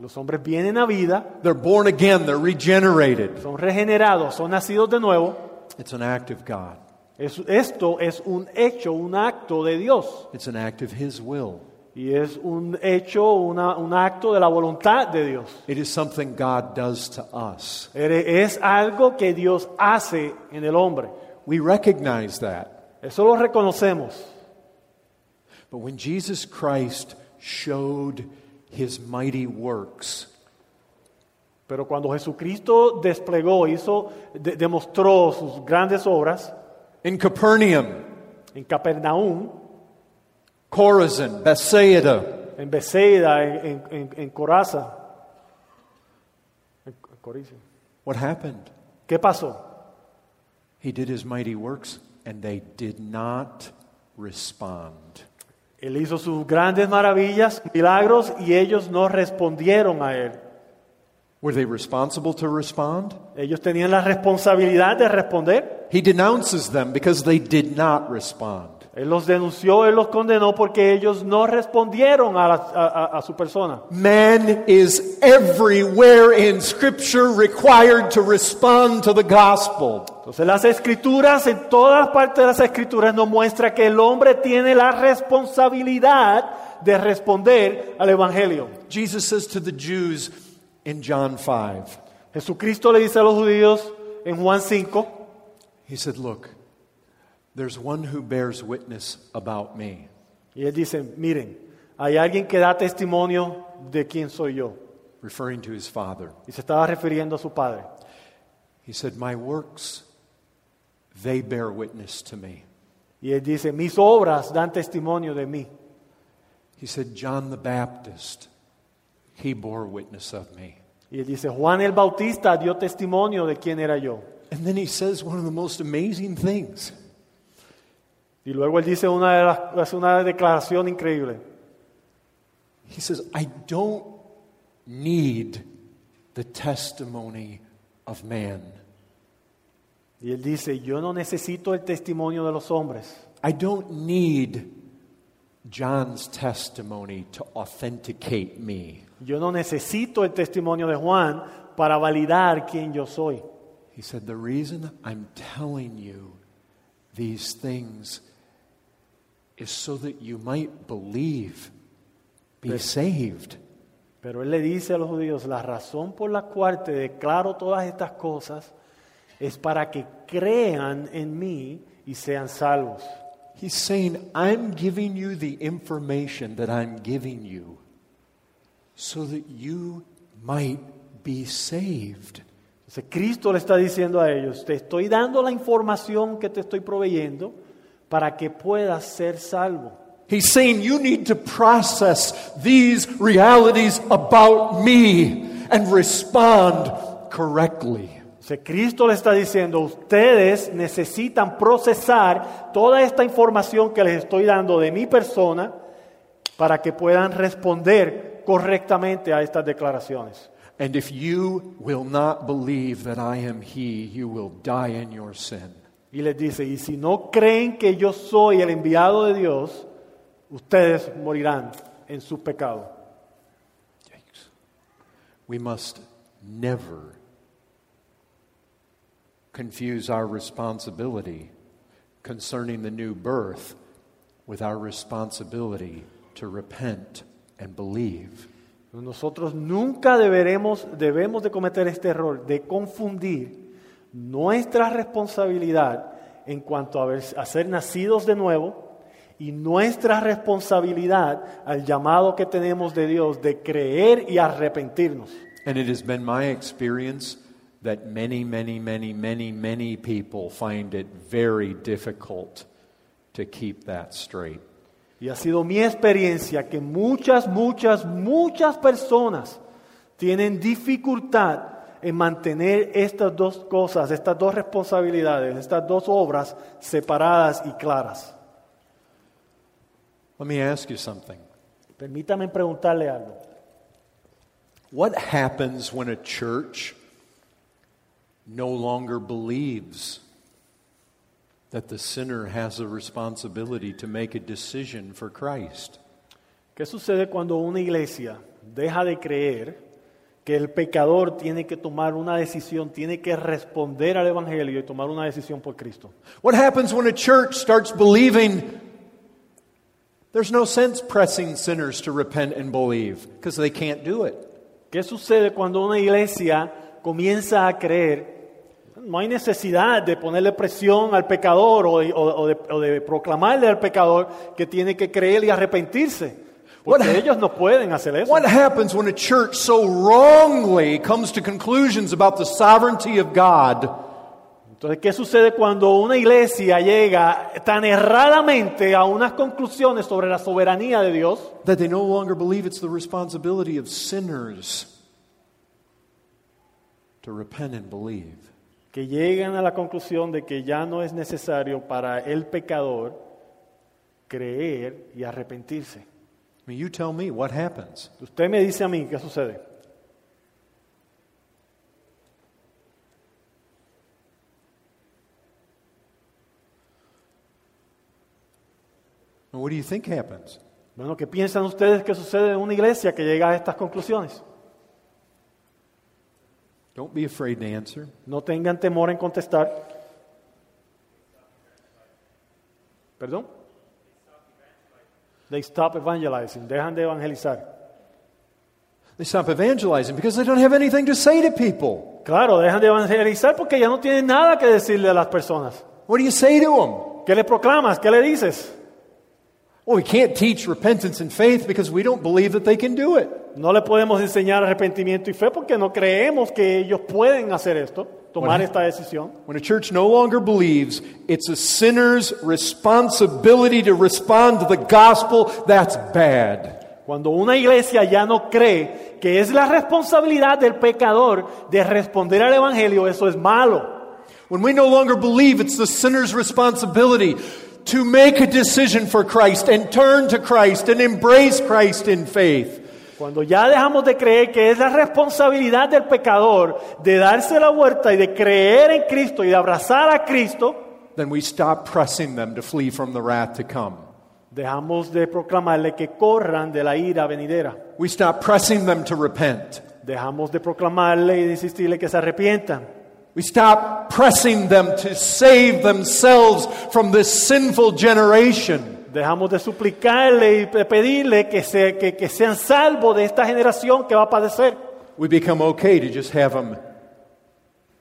los hombres vienen a vida, they're born again, they're regenerated. son regenerados, son nacidos de nuevo. It's an act of God, Es- esto es un hecho, un acto de Dios. it's an act of His will. Y es un hecho, una- un acto de la voluntad de Dios. It is something God does to us. Es algo que Dios hace en el hombre. We recognize that. Eso lo reconocemos. But when Jesus Christ showed His mighty works, Pero cuando Jesucristo desplegó, hizo, de- demostró sus grandes obras in Capernaum, en Capernaum, Chorazin, Bethsaida, en Bethsaida, en, en, en- Coraza, en Coriza. what happened? ¿Qué pasó? He did his mighty works and they did not respond. Él hizo sus grandes maravillas, milagros, y ellos no respondieron a él. Were they responsible to respond? Ellos tenían la responsabilidad de responder. He denounces them because they did not respond. Él los denunció, él los condenó porque ellos no respondieron a, la- a- a- a su persona. Man is everywhere in Scripture required to respond to the gospel. Entonces las escrituras, en todas partes de las escrituras nos muestra que el hombre tiene la responsabilidad de responder al Evangelio. Jesus says to the Jews in John 5, Jesucristo le dice a los judíos en Juan 5, He said, Look, there's one who bears witness about me. y él dice, miren, hay alguien que da testimonio de quién soy yo. referring to his father. Y se estaba refiriendo a su padre. He said, My works, they bear witness to me. Y él dice, mis obras dan testimonio de mí. He said, John the Baptist, he bore witness of me. Y él dice, Juan el Bautista dio testimonio de quién era yo. And then he says one of the most amazing things. Y luego él dice una, de las, hace una declaración increíble. He says, I don't need the testimony of man. Y él dice, yo no necesito el testimonio de los hombres. I don't need John's testimony to authenticate me. Yo no necesito el testimonio de Juan para validar quién yo soy. He said, The reason I'm telling you these things is so that you might believe, be Yes. saved. Pero él le dice a los judíos, la razón por la cual te declaro todas estas cosas es para que crean en mí y sean salvos. He's saying, I'm giving you the information that I'm giving you so that you might be saved. Entonces Cristo le está diciendo a ellos, te estoy dando la información que te estoy proveyendo para que puedas ser salvo. He's saying you need to process these realities about me and respond correctly. Entonces, Cristo le está diciendo, ustedes necesitan procesar toda esta información que les estoy dando de mi persona para que puedan responder correctamente a estas declaraciones. And if you will not believe that I am He, you will die in your sin. Y les dice, y si no creen que yo soy el enviado de Dios, ustedes morirán en su pecado. Yikes. We must never confuse our responsibility concerning the new birth with our responsibility to repent and believe. Nosotros nunca deberemos, debemos de cometer este error de confundir nuestra responsabilidad en cuanto a, ver- a ser nacidos de nuevo y nuestra responsabilidad al llamado que tenemos de Dios de creer y arrepentirnos. And it has been my experience that many, many, many, many, many people find it very difficult to keep that straight. Y ha sido mi experiencia que muchas, muchas, muchas personas tienen dificultad en mantener estas dos cosas, estas dos responsabilidades, estas dos obras separadas y claras. Let me ask you something. Permítame preguntarle algo. What happens when a church no longer believes that the sinner has a responsibility to make a decision for Christ? ¿Qué sucede cuando una iglesia deja de creer que el pecador tiene que tomar una decisión, tiene que responder al Evangelio y tomar una decisión por Cristo? What happens when a church starts believing there's no sense pressing sinners to repent and believe because they can't do it? ¿Qué sucede cuando una iglesia comienza a creer? No hay necesidad de ponerle presión al pecador o de, o- de- o de proclamarle al pecador que tiene que creer y arrepentirse. Porque What- ellos no pueden hacer eso. What happens when a church so wrongly comes to conclusions about the sovereignty of God Entonces, ¿qué sucede cuando una iglesia llega tan erradamente a unas conclusiones sobre la soberanía de Dios that they no longer believe it's the responsibility of sinners to repent and believe? que llegan a la conclusión de que ya no es necesario para el pecador creer y arrepentirse? I mean, you tell me what happens. Usted me dice a mí qué sucede. And what do you think happens? Bueno, ¿qué piensan ustedes que sucede en una iglesia que llega a estas conclusiones? Don't be afraid to answer. No tengan temor en contestar. ¿Perdón? They stop evangelizing. Dejan de evangelizar. They stop evangelizing because they don't have anything to say to people. Claro, dejan de evangelizar porque ya no tienen nada que decirle a las personas. What do you say to them? ¿Qué le proclamas? ¿Qué le dices? Well, we can't teach repentance and faith because we don't believe that they can do it. No le podemos enseñar arrepentimiento y fe porque no creemos que ellos pueden hacer esto, tomar esta decisión. When a church no longer believes it's a sinner's responsibility to respond to the gospel, that's bad. Cuando una iglesia ya no cree que es la responsabilidad del pecador de responder al Evangelio, eso es malo. When we no longer believe it's the sinner's responsibility to make a decision for Christ and turn to Christ and embrace Christ in faith, Cuando ya dejamos de creer que es la responsabilidad del pecador de darse la vuelta y de creer en Cristo y de abrazar a Cristo, then we stop pressing them to flee from the wrath to come. dejamos de proclamarle que corran de la ira venidera. We stop pressing them to repent. Dejamos de proclamarle y de insistirle que se arrepientan. We stop pressing them to save themselves from this sinful generation. Dejamos de suplicarle y de pedirle que, se- que- que sean salvos de esta generación que va a padecer. We become okay to just have them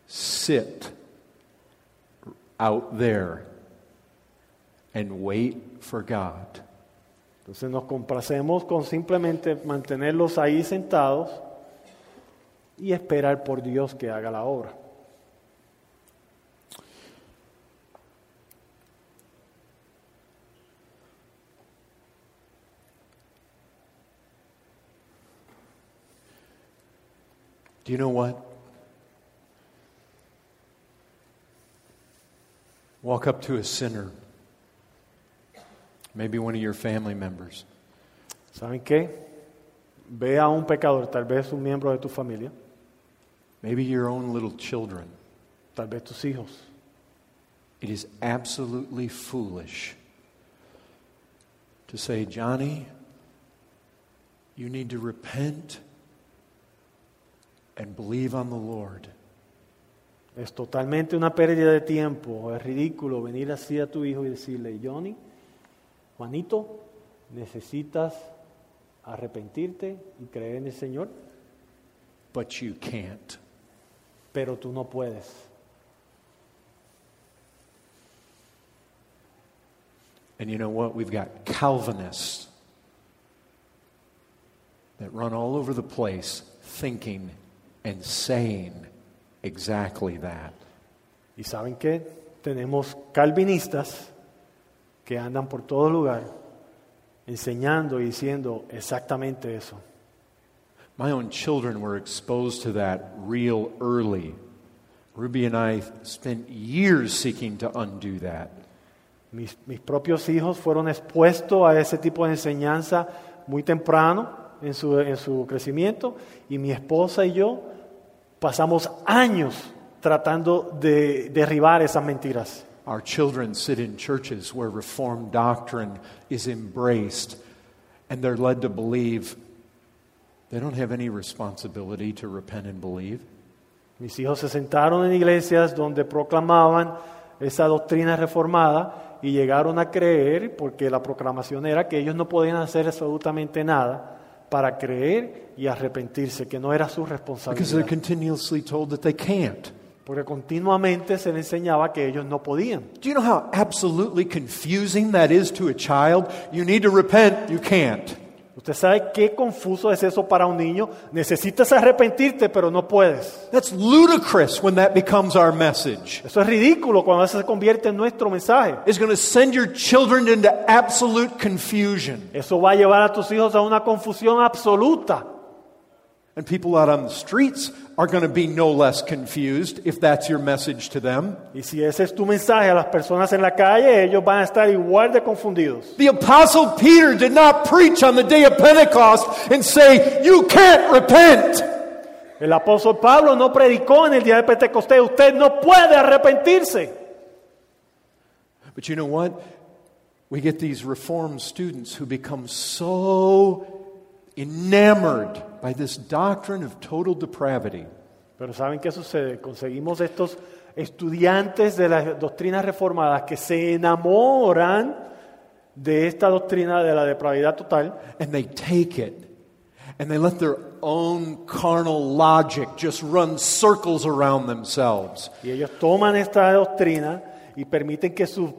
sit out there and wait for God. Entonces nos complacemos con simplemente mantenerlos ahí sentados y esperar por Dios que haga la obra. Do you know what? Walk up to a sinner, maybe one of your family members, ¿Saben qué? Ve a un pecador, tal vez un miembro de tu familia, maybe your own little children. tal vez tus hijos. It is absolutely foolish to say, Johnny, you need to repent and believe on the Lord. Es totalmente una pérdida de tiempo, es ridículo venir así a tu hijo y decirle, Johnny, Juanito, necesitas arrepentirte y creer en el Señor, But you can't. pero tú no puedes. And you know what? We've got Calvinists that run all over the place thinking and saying exactly that. ¿Y saben qué? Tenemos calvinistas que andan por todo lugar enseñando y diciendo exactamente eso. My own children were exposed to that real early. Ruby and I spent years seeking to undo that. Mis, mis propios hijos fueron expuestos a ese tipo de enseñanza muy temprano en su, en su crecimiento y mi esposa y yo pasamos años tratando de derribar esas mentiras. Our children sit in churches where Reformed doctrine is embraced, and they're led to believe they don't have any responsibility to repent and believe. Mis hijos se sentaron en iglesias donde proclamaban esa doctrina reformada y llegaron a creer, porque la proclamación era que ellos no podían hacer absolutamente nada para creer y arrepentirse, que no era su Because they're responsabilidad. continuously told that they can't. Porque continuamente se les enseñaba que ellos no podían. Do you know how absolutely confusing that is to a child? You need to repent, you can't. Usted sabe qué confuso es eso para un niño. Necesitas arrepentirte, pero no puedes. That's ludicrous when that becomes our message. Eso es ridículo cuando eso se convierte en nuestro mensaje. It's going to send your children into absolute confusion. Eso va a llevar a tus hijos a una confusión absoluta. And people out on the streets are going to be no less confused if that's your message to them. Y si ese es tu mensaje a las personas en la calle, ellos van a estar igual de confundidos. The Apostle Peter did not preach on the day of Pentecost and say, You can't repent. El apóstol Pablo no predicó en el día de Pentecostés, usted no puede arrepentirse. But you know what? We get these Reformed students who become so enamored by this doctrine of total depravity. Pero ¿saben qué sucede? Conseguimos estos estudiantes de las doctrinas reformadas que se enamoran de esta doctrina de la depravidad total And they take it and they let their own carnal logic just run circles around themselves. y ellos toman esta doctrina y permiten que su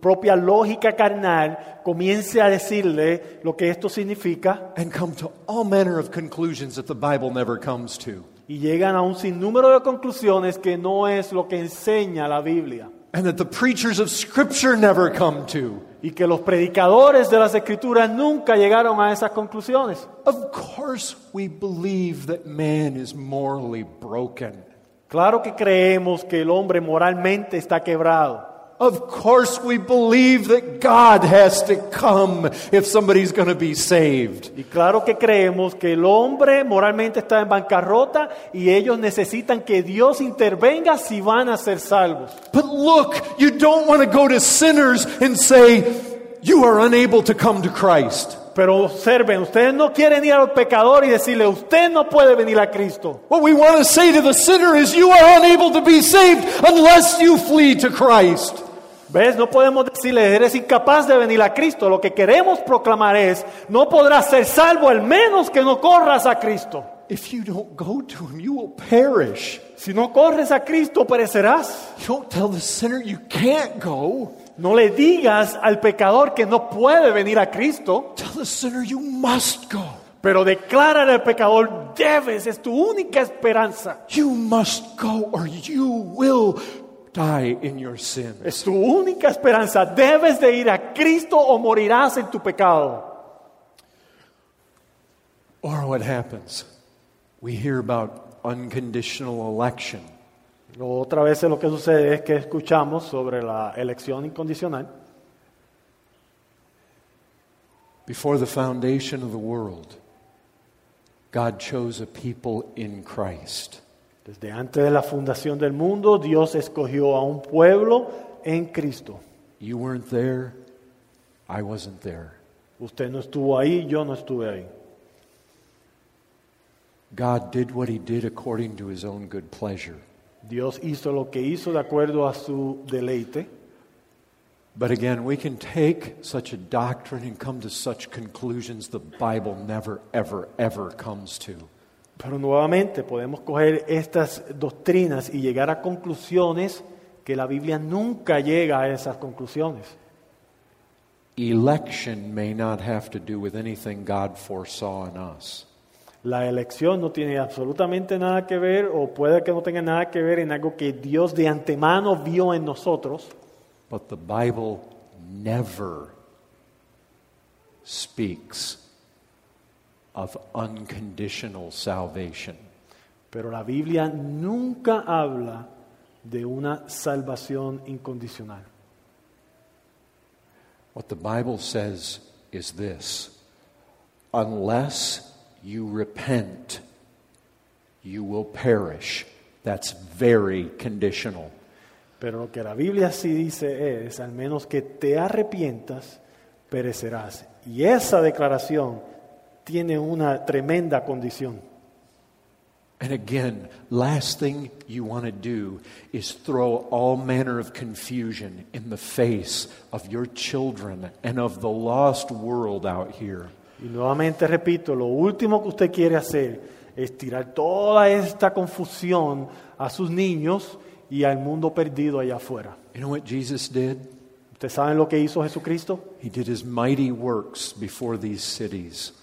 propia lógica carnal comience a decirle lo que esto significa and come to all manner of conclusions that the Bible never comes to. y llegan a un sinnúmero de conclusiones que no es lo que enseña la Biblia And that the preachers of Scripture never come to. y que los predicadores de las escrituras nunca llegaron a esas conclusiones. Of course, we believe that man is morally broken. Claro que creemos que el hombre moralmente está quebrado. Of course, we believe that God has to come if somebody's going to be saved. Y claro que creemos que el hombre moralmente está en bancarrota y ellos necesitan que Dios intervenga si van a ser salvos. But look, you don't want to go to sinners and say, You are unable to come to Christ. Pero observen, ustedes no quieren ir al pecador y decirle, usted no puede venir a Cristo. What we want to say to the sinner is, You are unable to be saved unless you flee to Christ. ¿Ves? No podemos decirle, eres incapaz de venir a Cristo. Lo que queremos proclamar es, no podrás ser salvo al menos que no corras a Cristo. If you don't go to him, you will perish. Si no corres a Cristo, perecerás. You don't tell the sinner you can't go. No le digas al pecador que no puede venir a Cristo, Tell the sinner you must go. pero declara al pecador, debes, es tu única esperanza. You must go or you will die in your sins. Es tu única esperanza. Debes de ir a Cristo o morirás en tu pecado. Or what happens? We hear about unconditional election. Otra vez lo que sucede es que escuchamos sobre la elección incondicional. Before the foundation of the world, God chose a people in Christ. Desde antes de la fundación del mundo, Dios escogió a un pueblo en Cristo. You weren't there, I wasn't there. Usted no estuvo ahí, yo no estuve ahí. God did what he did according to his own good pleasure. Dios hizo lo que hizo de acuerdo a su deleite. But again, we can take such a doctrine and come to such conclusions the Bible never, ever, ever comes to. Pero nuevamente podemos coger estas doctrinas y llegar a conclusiones que la Biblia nunca llega a esas conclusiones. Election may not have to do with anything God foresaw in us. La elección no tiene absolutamente nada que ver o puede que no tenga nada que ver en algo que Dios de antemano vio en nosotros. But the Bible never speaks of unconditional salvation. Pero la Biblia nunca habla de una salvación incondicional. What the Bible says is this unless you repent, you will perish. That's very conditional. Pero lo que la Biblia sí dice es, al menos que te arrepientas, perecerás. Y esa declaración tiene una tremenda condición. And again, last thing you want to do is throw all manner of confusion in the face of your children and of the lost world out here. Y nuevamente repito, lo último que usted quiere hacer es tirar toda esta confusión a sus niños y al mundo perdido allá afuera. You know what Jesus did? ¿Ustedes saben lo que hizo Jesucristo? He did his mighty works before these cities.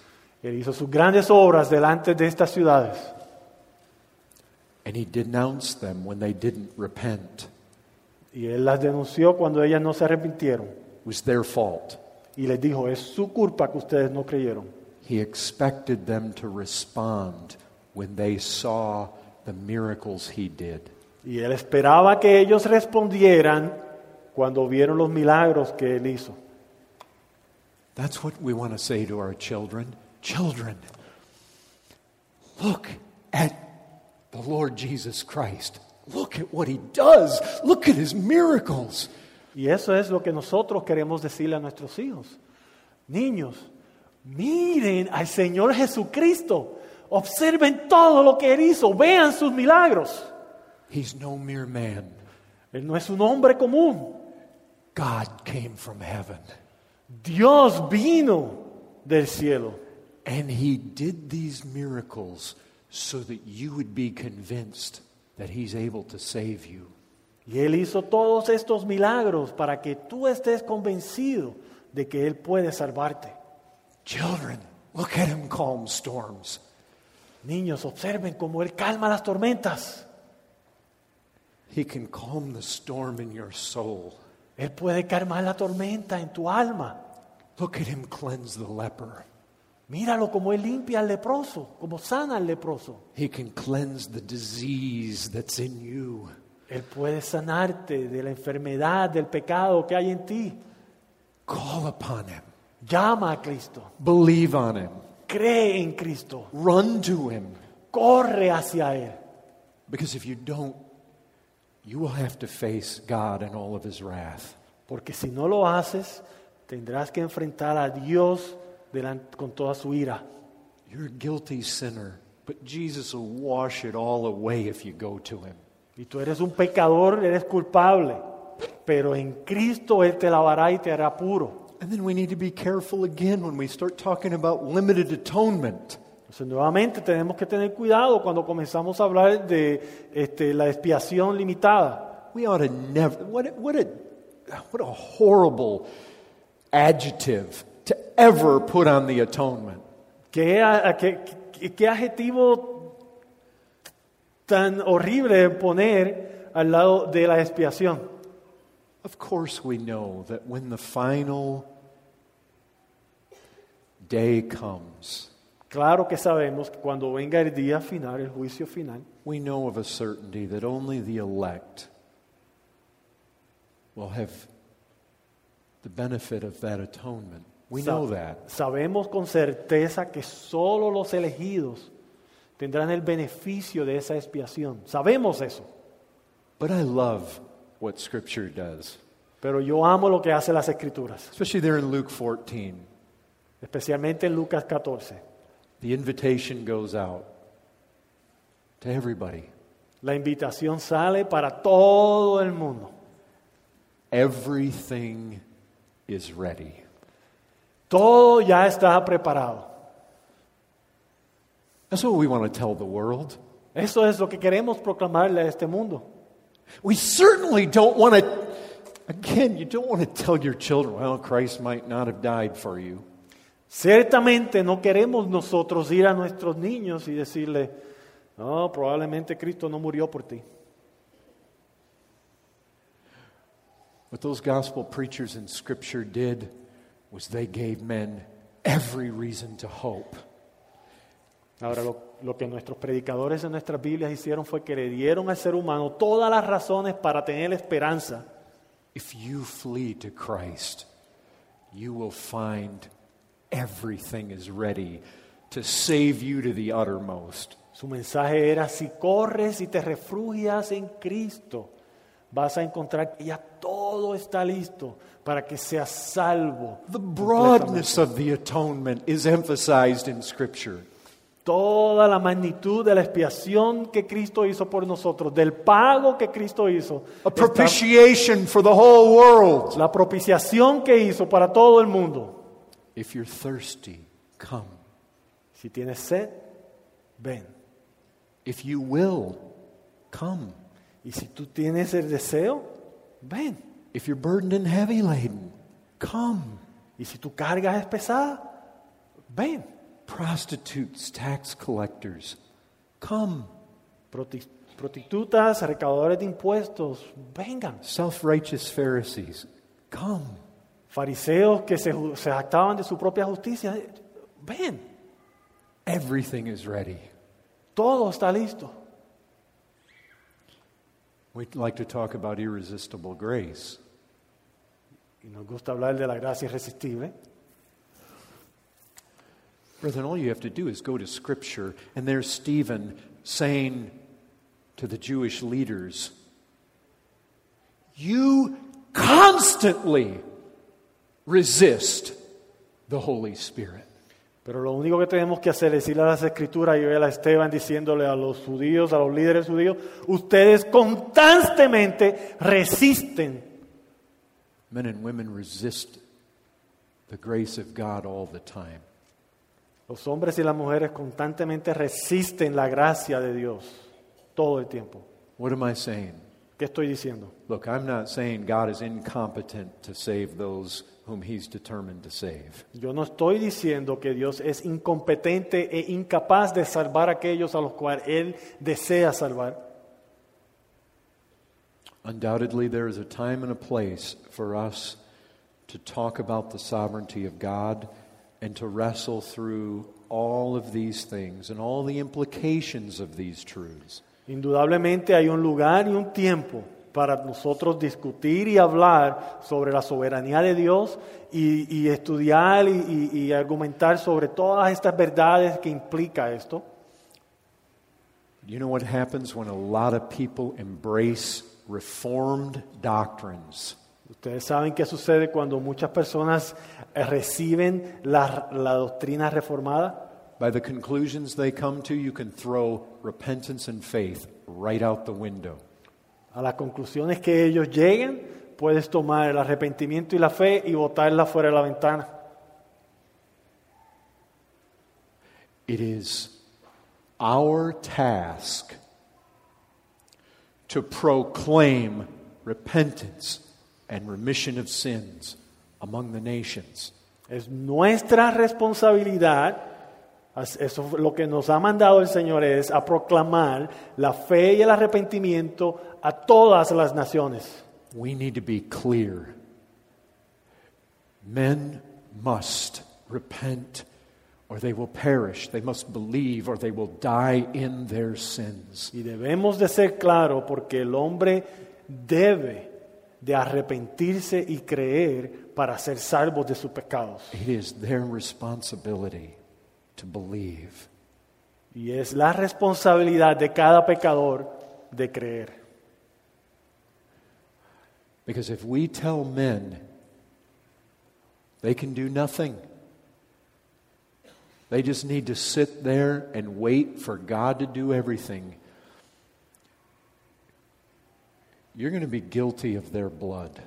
Él hizo sus grandes obras delante de estas ciudades. And he denounced them when they didn't repent. Y él las denunció cuando ellas no se arrepintieron. It was their fault. Y les dijo, es su culpa que ustedes no creyeron. He expected them to respond when they saw the miracles he did. Y él esperaba que ellos respondieran cuando vieron los milagros que él hizo. That's what we want to say to our children. Children, look at the Lord Jesus Christ. Look at what he does. Look at his miracles. Y eso es lo que nosotros queremos decirle a nuestros hijos. Niños, miren al Señor Jesucristo. Observen todo lo que Él hizo. Vean sus milagros. He's no mere man. Él no es un hombre común. God came from heaven. Dios vino del cielo. And he did these miracles so that you would be convinced that he's able to save you. Y Él hizo todos estos milagros para que tú estés convencido de que Él puede salvarte. Children, look at him calm storms. Niños, observen cómo Él calma las tormentas. He can calm the storm in your soul. Él puede calmar la tormenta en tu alma. Look at him cleanse the leper. Míralo como Él limpia al leproso, como sana al leproso. He can cleanse the disease that's in you. Él puede sanarte de la enfermedad, del pecado que hay en ti. Call upon him. Llama a Cristo. Believe on him. Cree en Cristo. Run to him. Corre hacia Él. Because if you don't, you will have to face God and all of his wrath. Porque si no lo haces, tendrás que enfrentar a Dios delan- con toda su ira. You're a guilty sinner, but Jesus will wash it all away if you go to him. Y tú eres un pecador, eres culpable. pero en Cristo Él te lavará y te hará puro. And then we need to be careful again when we start talking about limited atonement. Entonces, nuevamente tenemos que tener cuidado cuando comenzamos a hablar de este, la expiación limitada. We ought to never, what a, what a, what a horrible adjective to ever put on the atonement. ¿Qué, a- a- qué- qué- qué adjetivo tan horrible poner al lado de la expiación? Of course, we know that when the final day comes, Claro que sabemos que cuando venga el día final, el juicio final, we know of a certainty that only the elect will have the benefit of that atonement. We know that. Sabemos con certeza que solo los elegidos tendrán el beneficio de esa expiación. Sabemos eso. But I love what Scripture does, Pero yo amo lo que hace las escrituras, especially there in Luke 14. especialmente en Lucas 14. The invitation goes out to everybody. La invitación sale para todo el mundo. Everything is ready. Todo ya está preparado. That's what we want to tell the world. Eso es lo que queremos proclamarle a este mundo. We certainly don't want to, again, you don't want to tell your children, well, Christ might not have died for you. Ciertamente no queremos nosotros ir a nuestros niños y decirle, no, probablemente Cristo no murió por ti. What those gospel preachers in Scripture did was they gave men every reason to hope. Ahora, lo, lo que nuestros predicadores en nuestras Biblias hicieron fue que le dieron al ser humano todas las razones para tener esperanza. If you flee to Christ, you will find everything is ready to save you to the uttermost. Su mensaje era, si corres y te refugias en Cristo, vas a encontrar que ya todo está listo para que seas salvo. The broadness of the atonement is emphasized in Scripture. Toda la magnitud de la expiación que Cristo hizo por nosotros, del pago que Cristo hizo, A propitiation for the whole world. la propiciación que hizo para todo el mundo. If you're thirsty, come. Si tienes sed, ven. If you will, come. Y si tú tienes el deseo, ven. If you're burdened and heavy laden, come. Y si tu carga es pesada, ven. Prostitutes, tax collectors, come. Prostitutas, recaudadores de impuestos, vengan. Self righteous Pharisees, come. Fariseos que se, se jactaban de su propia justicia, ven. Everything is ready. Todo está listo. We'd like to talk about irresistible grace. Y nos gusta hablar de la gracia irresistible. Brethren, all you have to do is go to Scripture, and there's Stephen saying to the Jewish leaders, You constantly resist the Holy Spirit. Pero lo único que tenemos que hacer es ir a las escrituras y ver a Esteban diciéndole a los judíos, a los líderes judíos, ustedes constantemente resisten. Men and women resist the grace of God all the time. Los hombres y las mujeres constantemente resisten la gracia de Dios todo el tiempo. What am I saying? ¿Qué estoy diciendo? Look, I'm not saying God is incompetent to save those whom He's determined to save. Yo no estoy diciendo que Dios es incompetente e incapaz de salvar a aquellos a los cuales Él desea salvar. Undoubtedly, there is a time and a place for us to talk about the sovereignty of God and to wrestle through all of these things and all the implications of these truths. Indudablemente hay un lugar y un tiempo para nosotros discutir y hablar sobre la soberanía de Dios y, y estudiar y, y- y argumentar sobre todas estas verdades que implica esto. You know what happens when a lot of people embrace reformed doctrines? Ustedes saben qué sucede cuando muchas personas reciben la, la doctrina reformada. By the conclusions they come to, you can throw repentance and faith right out the window. A las conclusiones que ellos lleguen, puedes tomar el arrepentimiento y la fe y botarla fuera de la ventana. It is our task to proclaim repentance and remission of sins among the nations. Es nuestra responsabilidad, eso es lo que nos ha mandado el Señor es a proclamar la fe y el arrepentimiento a todas las naciones. We need to be clear. Men must repent or they will perish. They must believe or they will die in their sins. Y debemos de ser claros porque el hombre debe de arrepentirse y creer para ser salvos de sus pecados. It is their responsibility to believe. Y es la responsabilidad de cada pecador de creer. Because if we tell men they can do nothing, they just need to sit there and wait for God to do everything, you're going to be guilty of their blood.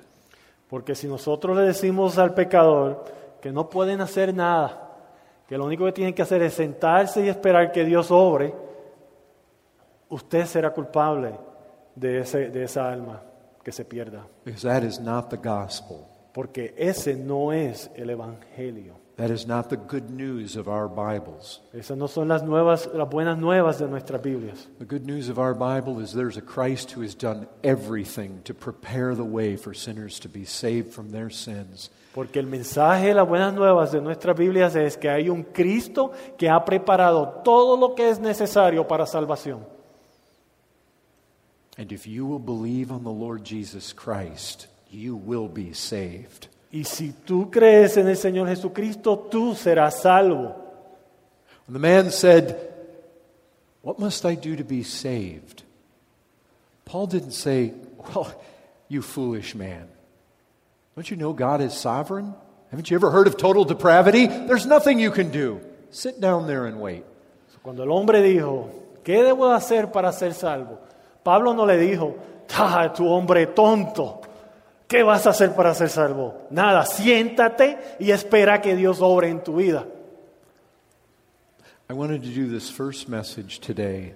Porque si nosotros le decimos al pecador que no pueden hacer nada, que lo único que tienen que hacer es sentarse y esperar que Dios obre, usted será culpable de, ese, de esa alma que se pierda. Because that is not the gospel. Porque ese no es el Evangelio. That is not the good news of our Bibles. Esas no son las, nuevas, las buenas nuevas de nuestras Biblias. The good news of our Bible is there's a Christ who has done everything to prepare the way for sinners to be saved from their sins. Porque el mensaje de las buenas nuevas de nuestras Biblias es que hay un Cristo que ha preparado todo lo que es necesario para salvación. And if you will believe on the Lord Jesus Christ, you will be saved. Y si tú crees en el Señor Jesucristo, tú serás salvo. When the man said, What must I do to be saved? Paul didn't say, Well, you foolish man. Don't you know God is sovereign? Haven't you ever heard of total depravity? There's nothing you can do. Sit down there and wait. Cuando el hombre dijo, ¿qué debo hacer para ser salvo? Pablo no le dijo, ah, tu hombre tonto, ¿qué vas a hacer para ser salvo? Nada, siéntate y espera que Dios obre en tu vida. I wanted to do this first message today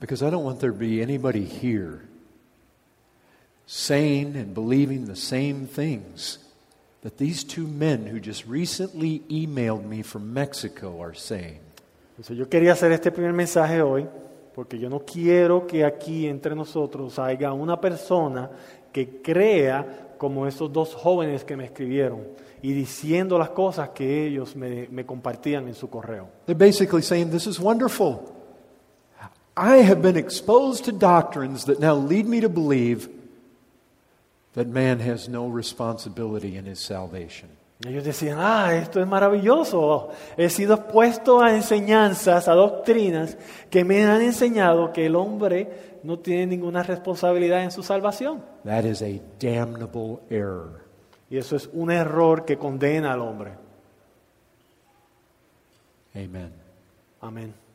because I don't want there to be anybody here saying and believing the same things that these two men who just recently emailed me from Mexico are saying. Entonces yo quería hacer este primer mensaje hoy porque yo no quiero que aquí entre nosotros haya una persona que crea como esos dos jóvenes que me escribieron y diciendo las cosas que ellos me, compartían en su correo. They're basically saying, This is wonderful. I have been exposed to doctrines that now lead me to believe that man has no responsibility in his salvation. Ellos decían, ah, esto es maravilloso. He sido expuesto a enseñanzas, a doctrinas que me han enseñado que el hombre no tiene ninguna responsabilidad en su salvación. That is a damnable error. Y eso es un error que condena al hombre. Amen. Amén.